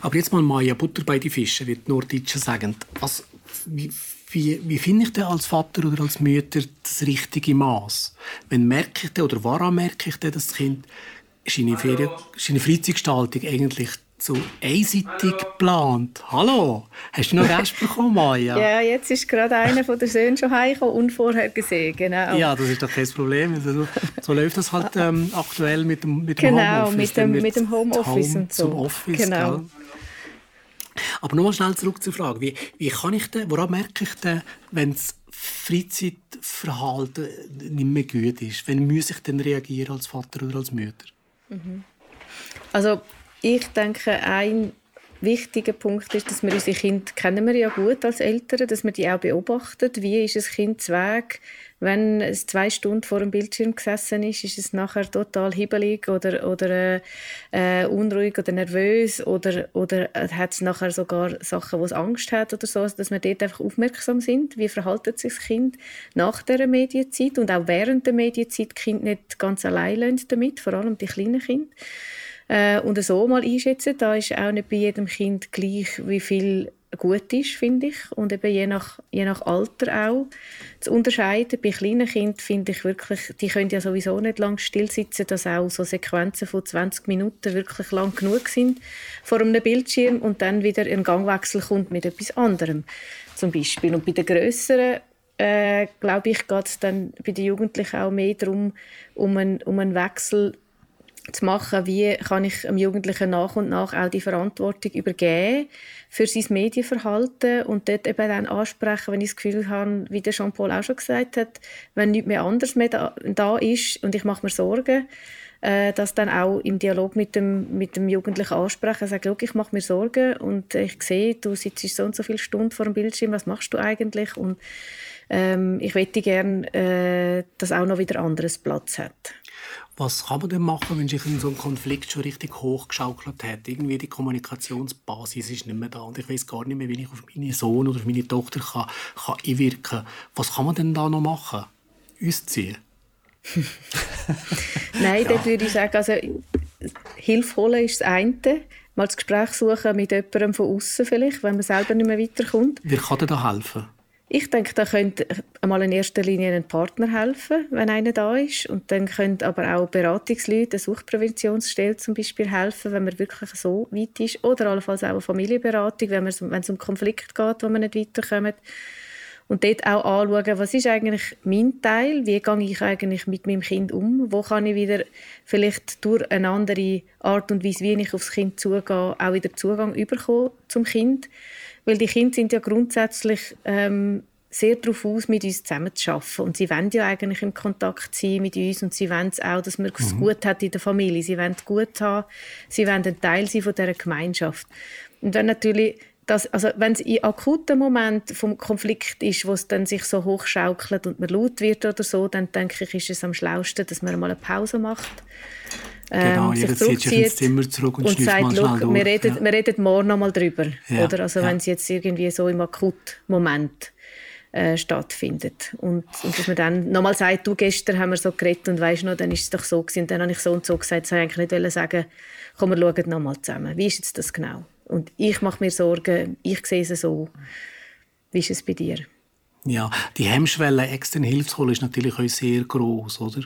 Speaker 1: Aber jetzt mal Maja, Butter bei die Fische, wie die Norddeutschen sagen. Was, wie, wie, wie finde ich denn als Vater oder als Mutter das richtige Maß? Wenn merke ich denn, oder woran merke ich denn, dass das Kind seine, Ferien, seine Freizeitgestaltung eigentlich so einseitig geplant. Hallo, hast du noch Gäste bekommen, Maja?
Speaker 2: ja, jetzt ist gerade einer von den Söhnen schon heimgekommen, unvorhergesehen, genau.
Speaker 1: Ja, das ist doch kein Problem. Also, so läuft das halt ähm, aktuell mit dem, mit
Speaker 2: dem genau, Homeoffice. Mit dem, mit dem Homeoffice
Speaker 1: Home und so. Zum Office,
Speaker 2: genau. Gell?
Speaker 1: Aber nochmal schnell zurück zur Frage. Wie, wie kann ich denn, woran merke ich denn, wenn das Freizeitverhalten nicht mehr gut ist? Wenn muss ich denn reagieren als Vater oder als Mutter?
Speaker 2: Mhm. Also ich denke, ein wichtiger Punkt ist, dass wir unsere Kinder kennen wir ja gut als Eltern, dass wir die auch beobachten. Wie ist ein Kind Weg, wenn es zwei Stunden vor dem Bildschirm gesessen ist, ist es nachher total hibbelig oder, oder äh, unruhig oder nervös oder, oder äh, hat es nachher sogar Sachen, wo es Angst hat oder so, dass wir dort einfach aufmerksam sind. Wie verhaltet sich das Kind nach der Medienzeit und auch während der Medienzeit die Kinder nicht ganz allein damit, vor allem die kleinen Kinder äh, und so mal einschätzen. Da ist auch nicht bei jedem Kind gleich, wie viel gut ist, finde ich. Und eben je nach, je nach Alter auch zu unterscheiden. Bei kleinen Kindern finde ich wirklich, die können ja sowieso nicht lang stillsitzen, dass auch so Sequenzen von 20 Minuten wirklich lang genug sind vor einem Bildschirm und dann wieder ein Gangwechsel kommt mit etwas anderem zum Beispiel. Und bei den grösseren äh, glaube ich, geht es dann bei den Jugendlichen auch mehr darum, um einen, um einen Wechsel zu machen, wie kann ich dem Jugendlichen nach und nach auch die Verantwortung übergeben für sein Medienverhalten und dort eben dann ansprechen, wenn ich das Gefühl habe, wie der Jean-Paul auch schon gesagt hat, wenn nichts mehr anders mehr da, da ist und ich mache mir Sorgen, äh, das dann auch im Dialog mit dem, mit dem Jugendlichen ansprechen, sagen, ich mache mir Sorgen und ich sehe, du sitzt so und so viele Stunden vor dem Bildschirm, was machst du eigentlich? Und ähm, ich möchte gerne, äh, dass auch noch wieder anderes Platz hat.
Speaker 1: Was kann man denn machen, wenn sich in so einem Konflikt schon richtig hochgeschaukelt hat? Irgendwie die Kommunikationsbasis ist nicht mehr da und ich weiß gar nicht mehr, wie ich auf meinen Sohn oder auf meine Tochter kann, kann einwirken kann. Was kann man denn da noch machen? Uns ziehen?
Speaker 2: Nein, ja. dort würde ich sagen, also, Hilfe holen ist das eine. Mal das Gespräch suchen mit jemandem von außen vielleicht, wenn man selber nicht mehr weiterkommt.
Speaker 1: Wer kann dir da helfen?
Speaker 2: Ich denke, da könnte einmal in erster Linie ein Partner helfen, wenn einer da ist. Und dann können aber auch Beratungsleute, eine Suchtpräventionsstelle zum Beispiel helfen, wenn man wirklich so weit ist. Oder allenfalls auch eine Familienberatung, wenn, wenn es um Konflikt geht, wo man nicht weiterkommt. Und dort auch anschauen, was ist eigentlich mein Teil, wie gehe ich eigentlich mit meinem Kind um, wo kann ich wieder vielleicht durch eine andere Art und Weise, wie ich aufs Kind zugehe, auch wieder Zugang überkommen zum Kind weil die Kinder sind ja grundsätzlich ähm, sehr darauf aus, mit uns zusammen zu arbeiten. Und sie wollen ja eigentlich im Kontakt sein mit uns und sie wollen auch, dass man es mhm. gut hat in der Familie. Sie wollen es gut haben, sie wollen ein Teil sein von dieser Gemeinschaft. Und wenn natürlich das, also wenn es in akuten Moment vom Konflikt ist, wo es dann sich so hochschaukelt und man laut wird oder so, dann denke ich, ist es am schlausten, dass man mal eine Pause macht
Speaker 1: Genau, ähm, jeder zieht sich ins Zimmer zurück und, und sagt, mal schnell
Speaker 2: durch. Wir reden, ja. wir reden morgen noch mal drüber. Ja, oder? Also ja. wenn es jetzt irgendwie so im Akutmoment äh, stattfindet. Und, und dass man dann nochmal sagt, du, gestern haben wir so geredet und weißt noch, dann ist es doch so gewesen. Und dann habe ich so und so gesagt, das ich eigentlich nicht sagen komm, wir schauen nochmal zusammen. Wie ist jetzt das genau? Und ich mache mir Sorgen, ich sehe es so. Wie ist es bei dir?
Speaker 1: Ja, die Hemmschwelle, externe Hilfe zu holen, ist natürlich auch sehr groß, oder?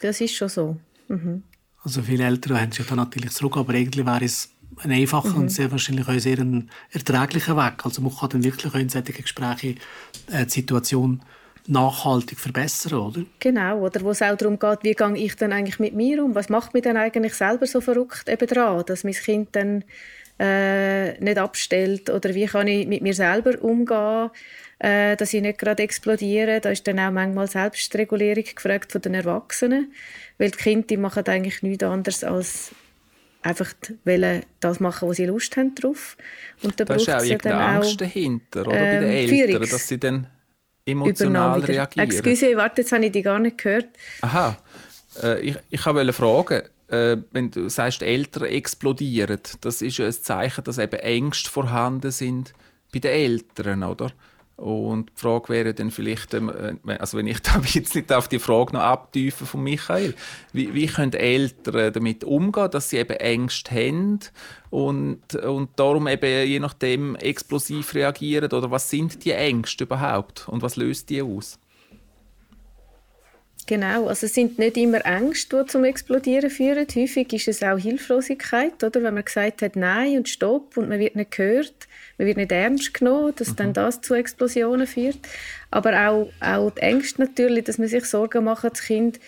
Speaker 2: Das ist schon so. Mhm.
Speaker 1: Also viele Eltern haben sich dann natürlich zurück, aber eigentlich wäre es ein einfacher mhm. und sehr wahrscheinlich auch sehr ein erträglicher Weg. Also man kann dann wirklich in solchen Gesprächen äh, die Situation nachhaltig verbessern, oder?
Speaker 2: Genau, oder wo es auch darum geht, wie gehe ich dann eigentlich mit mir um? Was macht mich dann eigentlich selber so verrückt eben dran, dass mein Kind dann äh, nicht abstellt? Oder wie kann ich mit mir selber umgehen, äh, dass ich nicht gerade explodiere? Da ist dann auch manchmal Selbstregulierung gefragt von den Erwachsenen. Weil die Kinder die machen eigentlich nichts anderes als einfach das machen, was sie Lust haben drauf.
Speaker 3: Und da, da ist auch irgendeine Angst dahinter, oder? Ähm, bei den ähm, Eltern, dass sie dann emotional reagieren.
Speaker 2: Excuse, warte, jetzt habe ich dich gar nicht gehört.
Speaker 3: Aha, äh, ich, ich wollte fragen, äh, wenn du sagst, Eltern explodieren, das ist ja ein Zeichen, dass eben Ängste vorhanden sind bei den Eltern, oder? Und die Frage wäre dann vielleicht, ähm, äh, also wenn ich da jetzt nicht auf die Frage noch abtiefen von Michael, wie, wie können Eltern damit umgehen, dass sie eben Ängste haben und, und darum eben je nachdem explosiv reagieren? Oder was sind die Ängste überhaupt und was löst die aus?
Speaker 2: Genau, also es sind nicht immer Ängste, die zum Explodieren führen. Häufig ist es auch Hilflosigkeit, oder? wenn man gesagt hat Nein und Stopp und man wird nicht gehört, man wird nicht ernst genommen, dass mhm. dann das zu Explosionen führt. Aber auch, auch die Ängste natürlich, dass man sich Sorgen macht, das Kind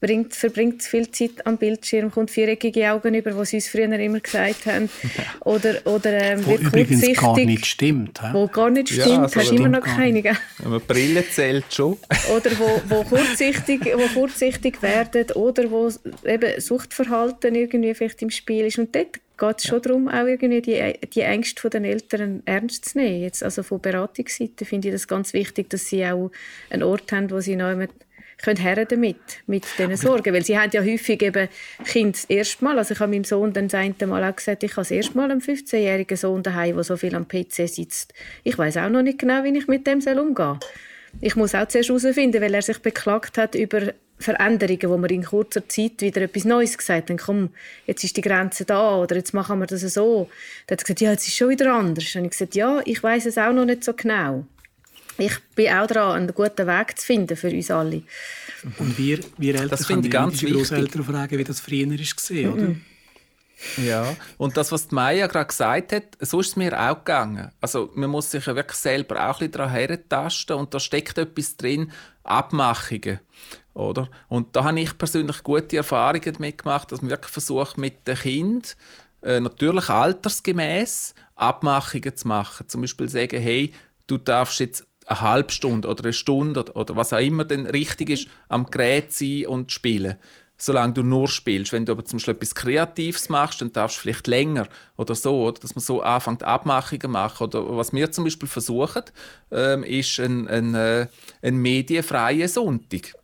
Speaker 2: bringt, verbringt viel Zeit am Bildschirm, kommt viereckige Augen über, was sie uns früher immer gesagt haben. Oder, oder ähm,
Speaker 1: wird übrigens gar nicht stimmt. He?
Speaker 2: Wo gar nicht stimmt, ja, also hast immer noch keine. Gell?
Speaker 3: Eine Brille zählt schon.
Speaker 2: oder wo, wo, kurzsichtig, wo kurzsichtig werden oder wo eben Suchtverhalten irgendwie vielleicht im Spiel ist. Und dort geht es schon darum, auch irgendwie die, die Ängste der Eltern ernst zu nehmen. Jetzt also von Beratungsseite finde ich das ganz wichtig, dass sie auch einen Ort haben, wo sie noch können her damit, mit diesen Sorgen. Weil sie haben ja häufig eben Kind das erste Mal, also ich habe meinem Sohn dann das eine Mal auch gesagt, ich habe das erste Mal einen 15-jährigen Sohn daheim, der so viel am PC sitzt. Ich weiß auch noch nicht genau, wie ich mit dem umgehen soll. Ich muss auch zuerst herausfinden, weil er sich beklagt hat über Veränderungen, wo man in kurzer Zeit wieder etwas Neues gesagt hat. Komm, jetzt ist die Grenze da oder jetzt machen wir das so. Dann hat er gesagt, ja, jetzt ist schon wieder anders. Und ich gesagt, ja, ich weiß es auch noch nicht so genau ich bin auch daran, einen guten Weg zu finden für uns alle.
Speaker 1: Und wir, wir Eltern das können ganz die Großeltern fragen, wie das früher war, oder?
Speaker 3: Ja, und das, was Maya gerade gesagt hat, so ist es mir auch gegangen. Also man muss sich ja wirklich selber auch ein bisschen daran herentasten und da steckt etwas drin, Abmachungen, oder? Und da habe ich persönlich gute Erfahrungen damit gemacht, dass man wirklich versucht, mit dem Kind äh, natürlich altersgemäß Abmachungen zu machen. Zum Beispiel sagen, hey, du darfst jetzt eine halbe Stunde oder eine Stunde oder, was auch immer denn richtig ist, am Gerät sein und spielen. Solange du nur spielst. Wenn du aber zum Beispiel etwas Kreatives machst, dann darfst du vielleicht länger oder so, oder dass man so anfängt, Abmachungen machen. Oder was wir zum Beispiel versuchen, ähm, ist ein, ein, äh, ein medienfreier Sonntag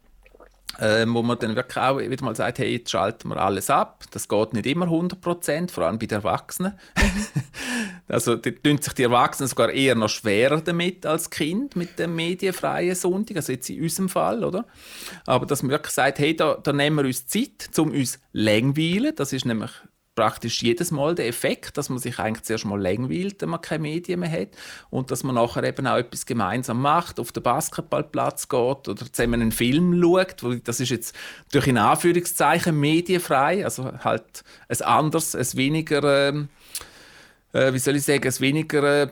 Speaker 3: ähm, wo man dann wirklich auch wieder mal sagt, hey, jetzt schalten wir alles ab. Das geht nicht immer 100 Prozent, vor allem bei den Erwachsenen. also da tun sich die Erwachsenen sogar eher noch schwerer damit als Kind mit dem medienfreien Sonntag, also jetzt in unserem Fall, oder? Aber dass man wirklich sagt, hey, da, da nehmen wir uns Zeit, um uns langweilen. Das ist nämlich praktisch jedes Mal der Effekt, dass man sich eigentlich zuerst mal langweilt, wenn man keine Medien mehr hat und dass man nachher eben auch etwas gemeinsam macht, auf den Basketballplatz geht oder zusammen einen Film schaut. Das ist jetzt durch in Anführungszeichen medienfrei, also halt ein anderes, ein weniger, ähm, äh, wie soll ich sagen, ein weniger äh,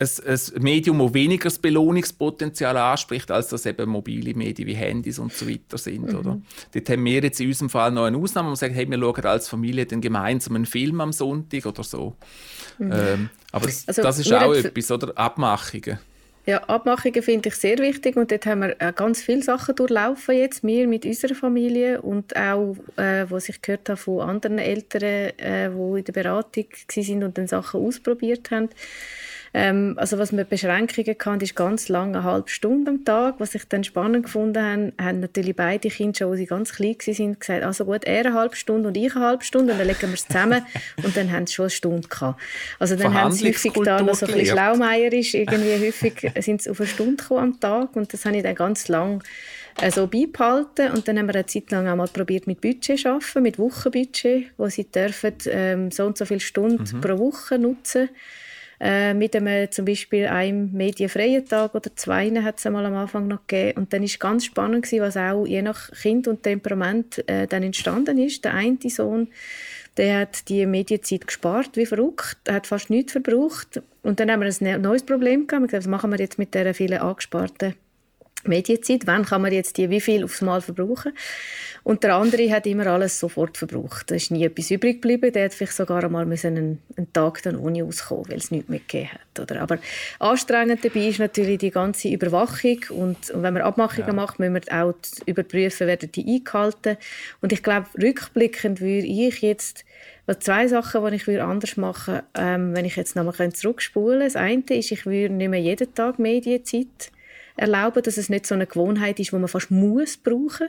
Speaker 3: ein, ein Medium, das weniger das Belohnungspotenzial anspricht, als das eben mobile Medien wie Handys und so weiter sind. Mhm. Oder? Dort haben wir jetzt in unserem Fall noch eine Ausnahme, wo wir sagen, hey, wir schauen als Familie den gemeinsamen Film am Sonntag oder so. Mhm. Ähm, aber das, also, das ist auch etwas, oder? Abmachungen.
Speaker 2: Ja, Abmachungen finde ich sehr wichtig und dort haben wir äh, ganz viele Sachen durchlaufen jetzt, wir mit unserer Familie und auch, äh, was ich gehört habe von anderen Eltern, äh, die in der Beratung waren und dann Sachen ausprobiert haben. Ähm, also was wir Beschränkungen hatten, ist ganz lange, eine halbe Stunde am Tag. Was ich dann spannend gefunden habe, haben natürlich beide Kinder schon, als sie ganz klein waren, gesagt, also gut, er eine halbe Stunde und ich eine halbe Stunde und dann legen wir es zusammen und dann haben sie schon eine Stunde gehabt. Also dann haben sie häufig da noch so ein bisschen schlaumeierisch, irgendwie häufig sind sie auf eine Stunde am Tag und das habe ich dann ganz lang äh, so beibehalten und dann haben wir eine Zeit lang auch mal probiert mit Budget zu arbeiten, mit Wochenbudget, wo sie dürfen ähm, so und so viele Stunden mhm. pro Woche nutzen äh, mit einem zum Beispiel einem medienfreien Tag oder zwei hat es einmal am Anfang noch gegeben. Und dann ist ganz spannend gewesen, was auch je nach Kind und Temperament äh, dann entstanden ist. Der eine Sohn, der hat die Medienzeit gespart, wie verrückt, er hat fast nichts verbraucht. Und dann haben wir ein neues Problem gehabt. Wir gesagt, was machen wir jetzt mit der vielen angesparten Medienzeit, wann kann man jetzt die wie viel aufs Mal verbrauchen. Und der andere hat immer alles sofort verbraucht. Da ist nie etwas übrig geblieben. Der hat vielleicht sogar einmal einen, einen Tag dann ohne auskommen, weil es nichts mehr gegeben hat. Oder? Aber anstrengend dabei ist natürlich die ganze Überwachung. Und, und wenn man Abmachungen ja. macht, müssen wir auch überprüfen, werden die eingehalten. Und ich glaube, rückblickend würde ich jetzt zwei Sachen, die ich anders machen würde, ähm, wenn ich jetzt nochmal zurückspulen könnte. Das eine ist, ich würde nicht mehr jeden Tag Medienzeit erlauben, dass es nicht so eine Gewohnheit ist, die man fast muss brauchen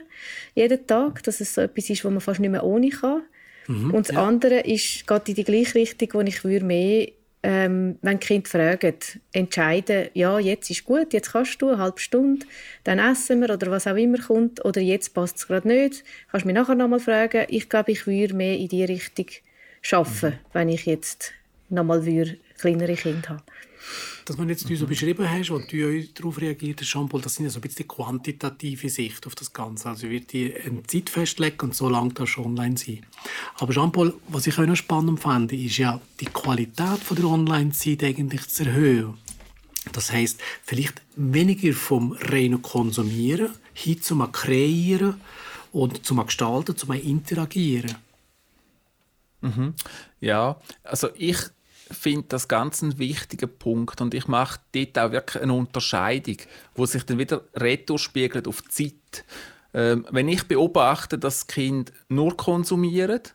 Speaker 2: jeden Tag, dass es so etwas ist, wo man fast nicht mehr ohne kann. Mhm, und das ja. andere ist, geht in die gleiche Richtung, wo ich würde mehr ähm, wenn die Kinder fragen, entscheiden, ja, jetzt ist gut, jetzt kannst du eine halbe Stunde, dann essen wir oder was auch immer kommt, oder jetzt passt es gerade nicht, kannst du mich nachher nochmal fragen. Ich glaube, ich würde mehr in diese Richtung arbeiten, mhm. wenn ich jetzt nochmal kleinere Kinder habe
Speaker 1: dass man jetzt mhm. so beschrieben hast und du darauf reagiert hast, Jean-Paul, das sind ja so ein bisschen die quantitative Sicht auf das Ganze. Also wird die eine Zeit festlegen und so lange das schon online sein. Aber Jean-Paul, was ich auch noch spannend fand, ist ja die Qualität von der Online-Zeit eigentlich zu erhöhen. Das heißt, vielleicht weniger vom reinen Konsumieren hin zum Kreieren und zum Gestalten, zum Interagieren.
Speaker 3: Mhm. Ja, also ich finde das ganz ein wichtiger Punkt und ich mache dort auch wirklich eine Unterscheidung, wo sich dann wieder retour spiegelt auf die Zeit. Ähm, wenn ich beobachte, dass das Kind nur konsumiert,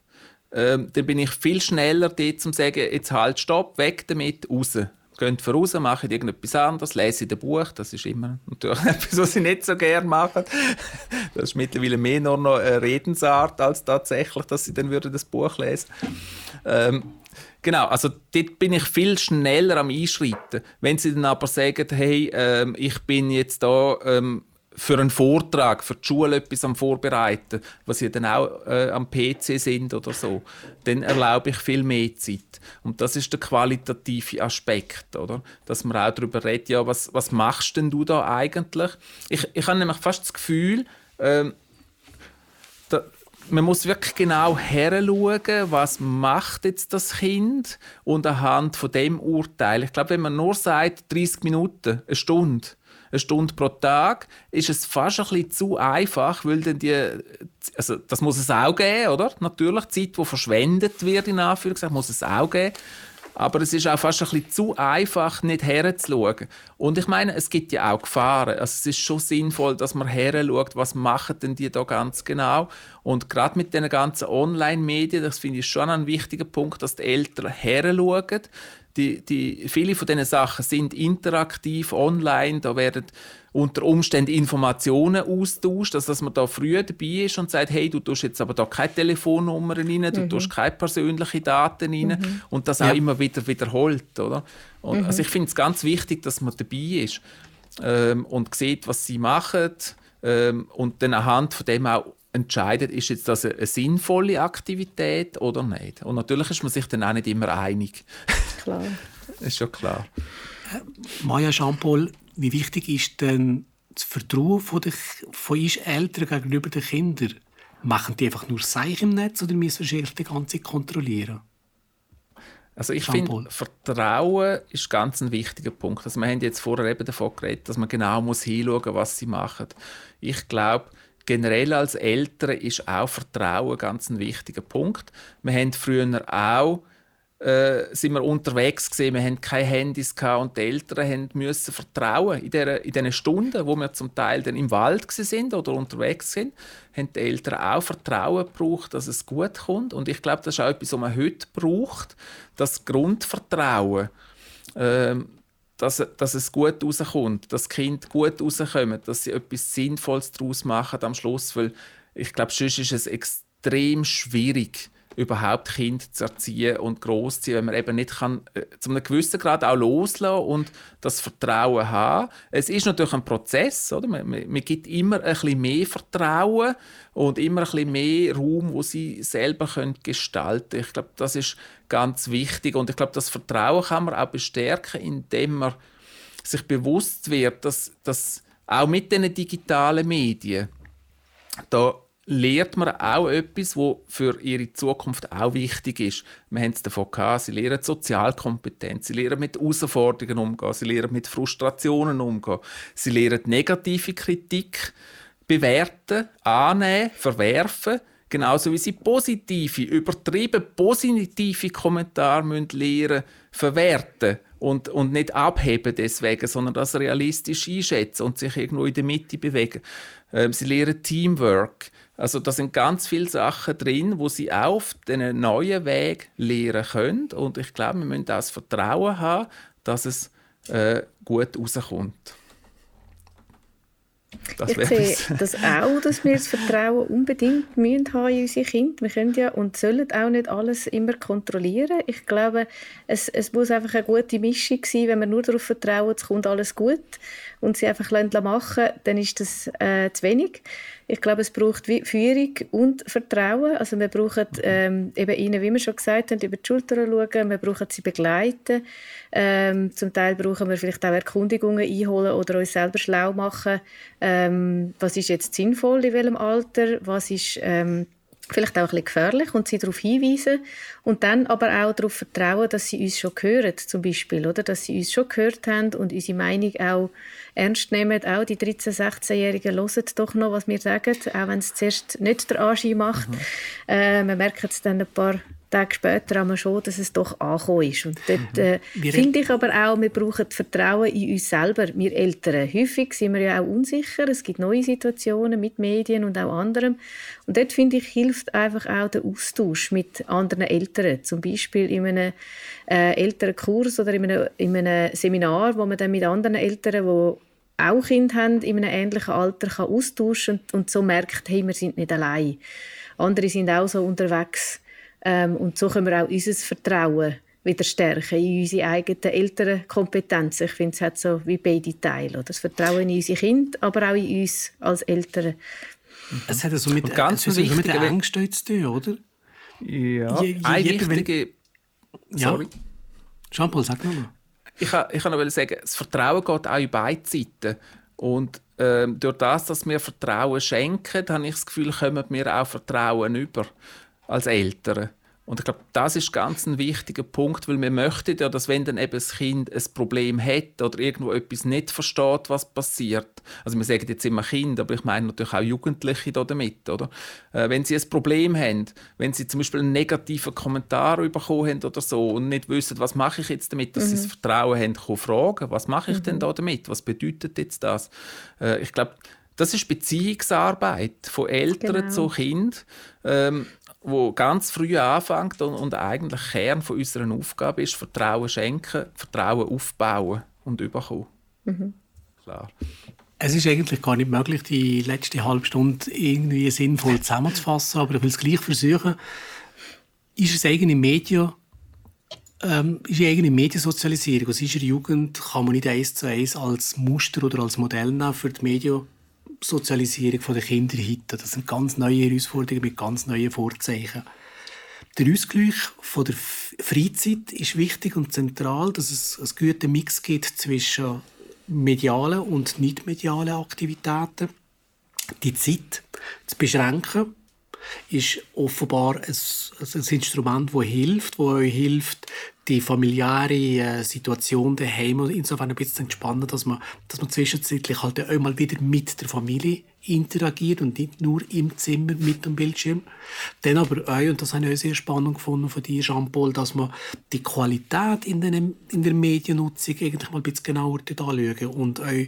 Speaker 3: ähm, dann bin ich viel schneller dort zum sagen, jetzt halt, stopp, weg damit, raus. Geht voraus, machen irgendetwas anderes, lesen ein Buch. Das ist immer natürlich etwas, was ich nicht so gerne mache. Das ist mittlerweile mehr nur noch eine Redensart, als tatsächlich, dass sie dann das Buch lesen ähm, Genau, also dort bin ich viel schneller am Einschreiten. Wenn sie dann aber sagen, hey, ähm, ich bin jetzt da ähm, für einen Vortrag, für die Schule etwas am Vorbereiten, was sie dann auch äh, am PC sind oder so, dann erlaube ich viel mehr Zeit. Und das ist der qualitative Aspekt, oder? Dass man auch darüber redet, ja, was, was machst denn du da eigentlich? Ich, ich habe nämlich fast das Gefühl, ähm, man muss wirklich genau heranschauen, was macht jetzt das Kind und anhand von dem Urteil. Ich glaube, wenn man nur sagt, 30 Minuten, eine Stunde, eine Stunde pro Tag, ist es fast ein bisschen zu einfach, weil dann die, also das muss es auch geben, oder? Natürlich, Zeit, die verschwendet wird, in Anführungszeichen, muss es auch geben. Aber es ist auch fast ein bisschen zu einfach, nicht herzuschauen. Und ich meine, es gibt ja auch Gefahren. Also es ist schon sinnvoll, dass man herschaut, was machen denn die da ganz genau. Und gerade mit den ganzen Online-Medien, das finde ich schon ein wichtiger Punkt, dass die Eltern herschauen. Die, die, viele von diesen Sachen sind interaktiv online. Da werden unter Umständen Informationen austauscht, also dass man da früh dabei ist und sagt, hey, du tust jetzt aber da keine Telefonnummern rein, du mhm. tust keine persönlichen Daten rein mhm. und das auch immer wieder wiederholt, oder? Und, mhm. Also ich finde es ganz wichtig, dass man dabei ist ähm, und sieht, was sie machen ähm, und dann anhand von dem auch entscheidet, ist jetzt das eine, eine, sinnvolle Aktivität oder nicht. Und natürlich ist man sich dann auch nicht immer einig.
Speaker 2: Klar.
Speaker 3: ist schon klar.
Speaker 1: Maja Jean-Paul, wie wichtig ist denn das Vertrauen von, den, von uns Eltern gegenüber den Kindern? Machen die einfach nur Seich im Netz oder müssen wir die ganze kontrollieren?
Speaker 3: Also ich finde, Vertrauen ist ganz ein wichtiger Punkt. Also wir haben jetzt vorher eben davon geredet, dass man genau muss hinschauen, was sie machen. Ich glaube, generell als Eltern ist auch Vertrauen ganz ein wichtiger Punkt. Wir haben früher auch äh, sind wir unterwegs gewesen, wir hatten keine Handys gehabt und die Eltern mussten vertrauen. In, der, in den Stunden, wo wir zum Teil dann im Wald sind oder unterwegs sind, haben die Eltern auch Vertrauen gebraucht, dass es gut kommt. Und ich glaube, das ist auch etwas, was man heute braucht, das Grundvertrauen. Ähm, dass, dass es gut rauskommt, dass Kinder gut rauskommen, dass sie etwas Sinnvolles daraus machen am Schluss, weil ich glaube, sonst ist es extrem schwierig, überhaupt Kind zu erziehen und großziehen, wenn man eben nicht kann, äh, zu einem gewissen Grad auch loslassen und das Vertrauen haben. Es ist natürlich ein Prozess, oder? Man, man, man gibt immer ein bisschen mehr Vertrauen und immer ein bisschen mehr Raum, wo sie selber können gestalten können. Ich glaube, das ist ganz wichtig und ich glaube, das Vertrauen kann man auch bestärken, indem man sich bewusst wird, dass, dass auch mit den digitalen Medien da lehrt man auch etwas, was für ihre Zukunft auch wichtig ist. Wir haben es davon gehabt, sie lernen Sozialkompetenz, sie lernen mit Herausforderungen umgehen, sie lernen mit Frustrationen umgehen, sie lernen negative Kritik bewerten, annehmen, verwerfen, genauso wie sie positive, übertrieben positive Kommentare müssen lernen, verwerten und, und nicht abheben deswegen, sondern das realistisch einschätzen und sich irgendwo in der Mitte bewegen. Ähm, sie lernen Teamwork. Also da sind ganz viele Sachen drin, wo sie auf den neuen Weg lehren können. Und ich glaube, wir müssen das Vertrauen haben, dass es äh, gut rauskommt.
Speaker 2: Das ich sehe das auch, dass wir das Vertrauen unbedingt müssen haben in unsere Kinder. Wir können ja und sollen auch nicht alles immer kontrollieren. Ich glaube, es, es muss einfach eine gute Mischung sein, wenn wir nur darauf vertrauen, es kommt alles gut und sie einfach machen dann ist das äh, zu wenig. Ich glaube, es braucht Führung und Vertrauen. Also wir brauchen ähm, eben ihnen, wie wir schon gesagt haben, über die Schulter schauen, wir brauchen sie begleiten. Ähm, zum Teil brauchen wir vielleicht auch Erkundigungen einholen oder uns selber schlau machen. Ähm, was ist jetzt sinnvoll in welchem Alter? Was ist ähm, vielleicht auch ein bisschen gefährlich und sie darauf hinweisen und dann aber auch darauf vertrauen, dass sie uns schon hören, zum Beispiel, oder? Dass sie uns schon gehört haben und unsere Meinung auch ernst nehmen. Auch die 13-, 16-Jährigen hören doch noch, was wir sagen, auch wenn es zuerst nicht der Anschein macht. Mhm. Äh, man merkt es dann ein paar Tage später haben wir schon, dass es doch angekommen ist. Und dort äh, finde ich aber auch, wir brauchen Vertrauen in uns selber, wir Eltern. Häufig sind wir ja auch unsicher, es gibt neue Situationen mit Medien und auch anderem. Und dort finde ich, hilft einfach auch der Austausch mit anderen Eltern. Zum Beispiel in einem äh, Elternkurs oder in einem, in einem Seminar, wo man dann mit anderen Eltern, die auch Kinder haben, in einem ähnlichen Alter kann austauschen und, und so merkt, hey, wir sind nicht allein. Andere sind auch so unterwegs ähm, und so können wir auch unser Vertrauen wieder stärken in unsere eigenen Elternkompetenzen. Ich finde, es hat so wie beide Teile. Das Vertrauen in unsere Kinder, aber auch in uns als Eltern.
Speaker 1: Es hat so mit, ganz es mit der Angst zu tun, oder?
Speaker 3: Ja, je, je, wichtige...
Speaker 1: Sorry. Ja. Jean-Paul, sag nochmal.
Speaker 3: Ich, ich kann noch sagen, das Vertrauen geht auch in beide Seiten. Und ähm, durch das, dass wir Vertrauen schenken, habe ich das Gefühl, kommen wir auch Vertrauen über als Eltern. Und ich glaube, das ist ganz ein wichtiger Punkt, weil wir möchten ja, dass wenn dann eben das Kind ein Problem hat oder irgendwo etwas nicht versteht, was passiert, also wir sagen jetzt immer Kind, aber ich meine natürlich auch Jugendliche da damit, oder? Äh, wenn sie ein Problem haben, wenn sie zum Beispiel einen negativen Kommentar bekommen haben oder so und nicht wissen, was mache ich jetzt damit, dass mhm. sie das Vertrauen haben, zu fragen, was mache ich mhm. denn da damit, was bedeutet jetzt das? Äh, ich glaube, das ist Beziehungsarbeit von Eltern genau. zu Kind. Ähm, wo ganz früh anfängt und, und eigentlich Kern von unserer Aufgabe ist, Vertrauen schenken, Vertrauen aufbauen und überkommen. Mhm.
Speaker 1: Klar. Es ist eigentlich gar nicht möglich, die letzte halbe Stunde irgendwie sinnvoll zusammenzufassen, aber ich will es gleich versuchen. Ist es eigene Medien, ähm, ist eine eigene Mediensozialisierung aus unserer Jugend kann man nicht eins zu eins als Muster oder als Modell nehmen für die Medien Sozialisierung der Kinder heute. Das sind ganz neue Herausforderungen mit ganz neuen Vorzeichen. Der Ausgleich von der Freizeit ist wichtig und zentral, dass es einen guten Mix gibt zwischen medialen und nicht medialen Aktivitäten. Die Zeit zu beschränken ist offenbar ein, ein Instrument, das hilft, das euch hilft, die familiäre äh, Situation daheim insofern ein bisschen zu entspannen, dass man, dass man zwischenzeitlich halt auch mal wieder mit der Familie interagiert und nicht nur im Zimmer mit dem Bildschirm. Dann aber auch, und das habe ich auch sehr spannend gefunden von dir, Jean-Paul, dass man die Qualität in, den, in der Mediennutzung eigentlich mal ein bisschen genauer anschauen und auch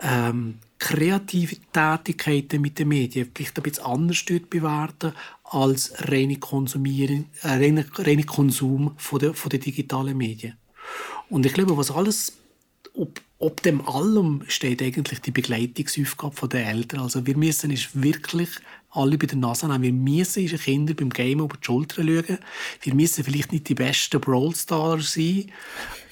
Speaker 1: ähm, kreative Tätigkeiten mit den Medien vielleicht ein bisschen anders bewerten als reine, Konsumieren, äh, reine, reine Konsum von der, von der digitalen Medien. Und ich glaube, was alles, ob, ob dem allem steht eigentlich die Begleitungsaufgabe der Eltern. Also wir müssen es wirklich alle bei der Nase nehmen. Wir müssen unseren Kindern beim Game über die Schulter schauen. Wir müssen vielleicht nicht die besten Brawl-Stars sein,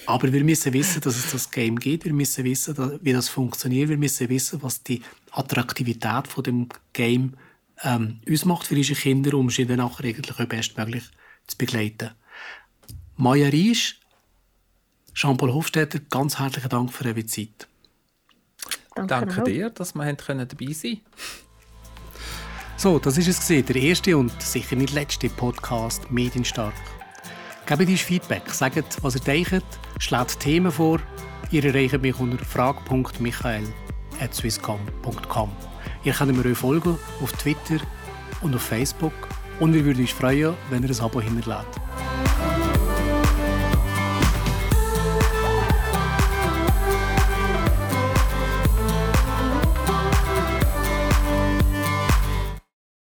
Speaker 1: aber wir müssen wissen, dass es das Game gibt. Wir müssen wissen, wie das funktioniert. Wir müssen wissen, was die Attraktivität von dem Game ähm, ausmacht für unsere Kinder, um sie dann nachher eigentlich auch bestmöglich zu begleiten. Maja Riesch, Jean-Paul Hofstetter, ganz herzlichen Dank für eure Zeit.
Speaker 3: Danke, Danke dir, dass wir dabei sein können.
Speaker 1: So, das ist es der erste und sicher nicht letzte Podcast Medienstark. Gebt uns Feedback, sagt, was ihr denkt, schlägt Themen vor. Ihr erreicht mich unter frag.michael.swisscom.com. Ihr könnt mir euch folgen auf Twitter und auf Facebook und wir würden uns freuen, wenn ihr ein Abo hinterlässt.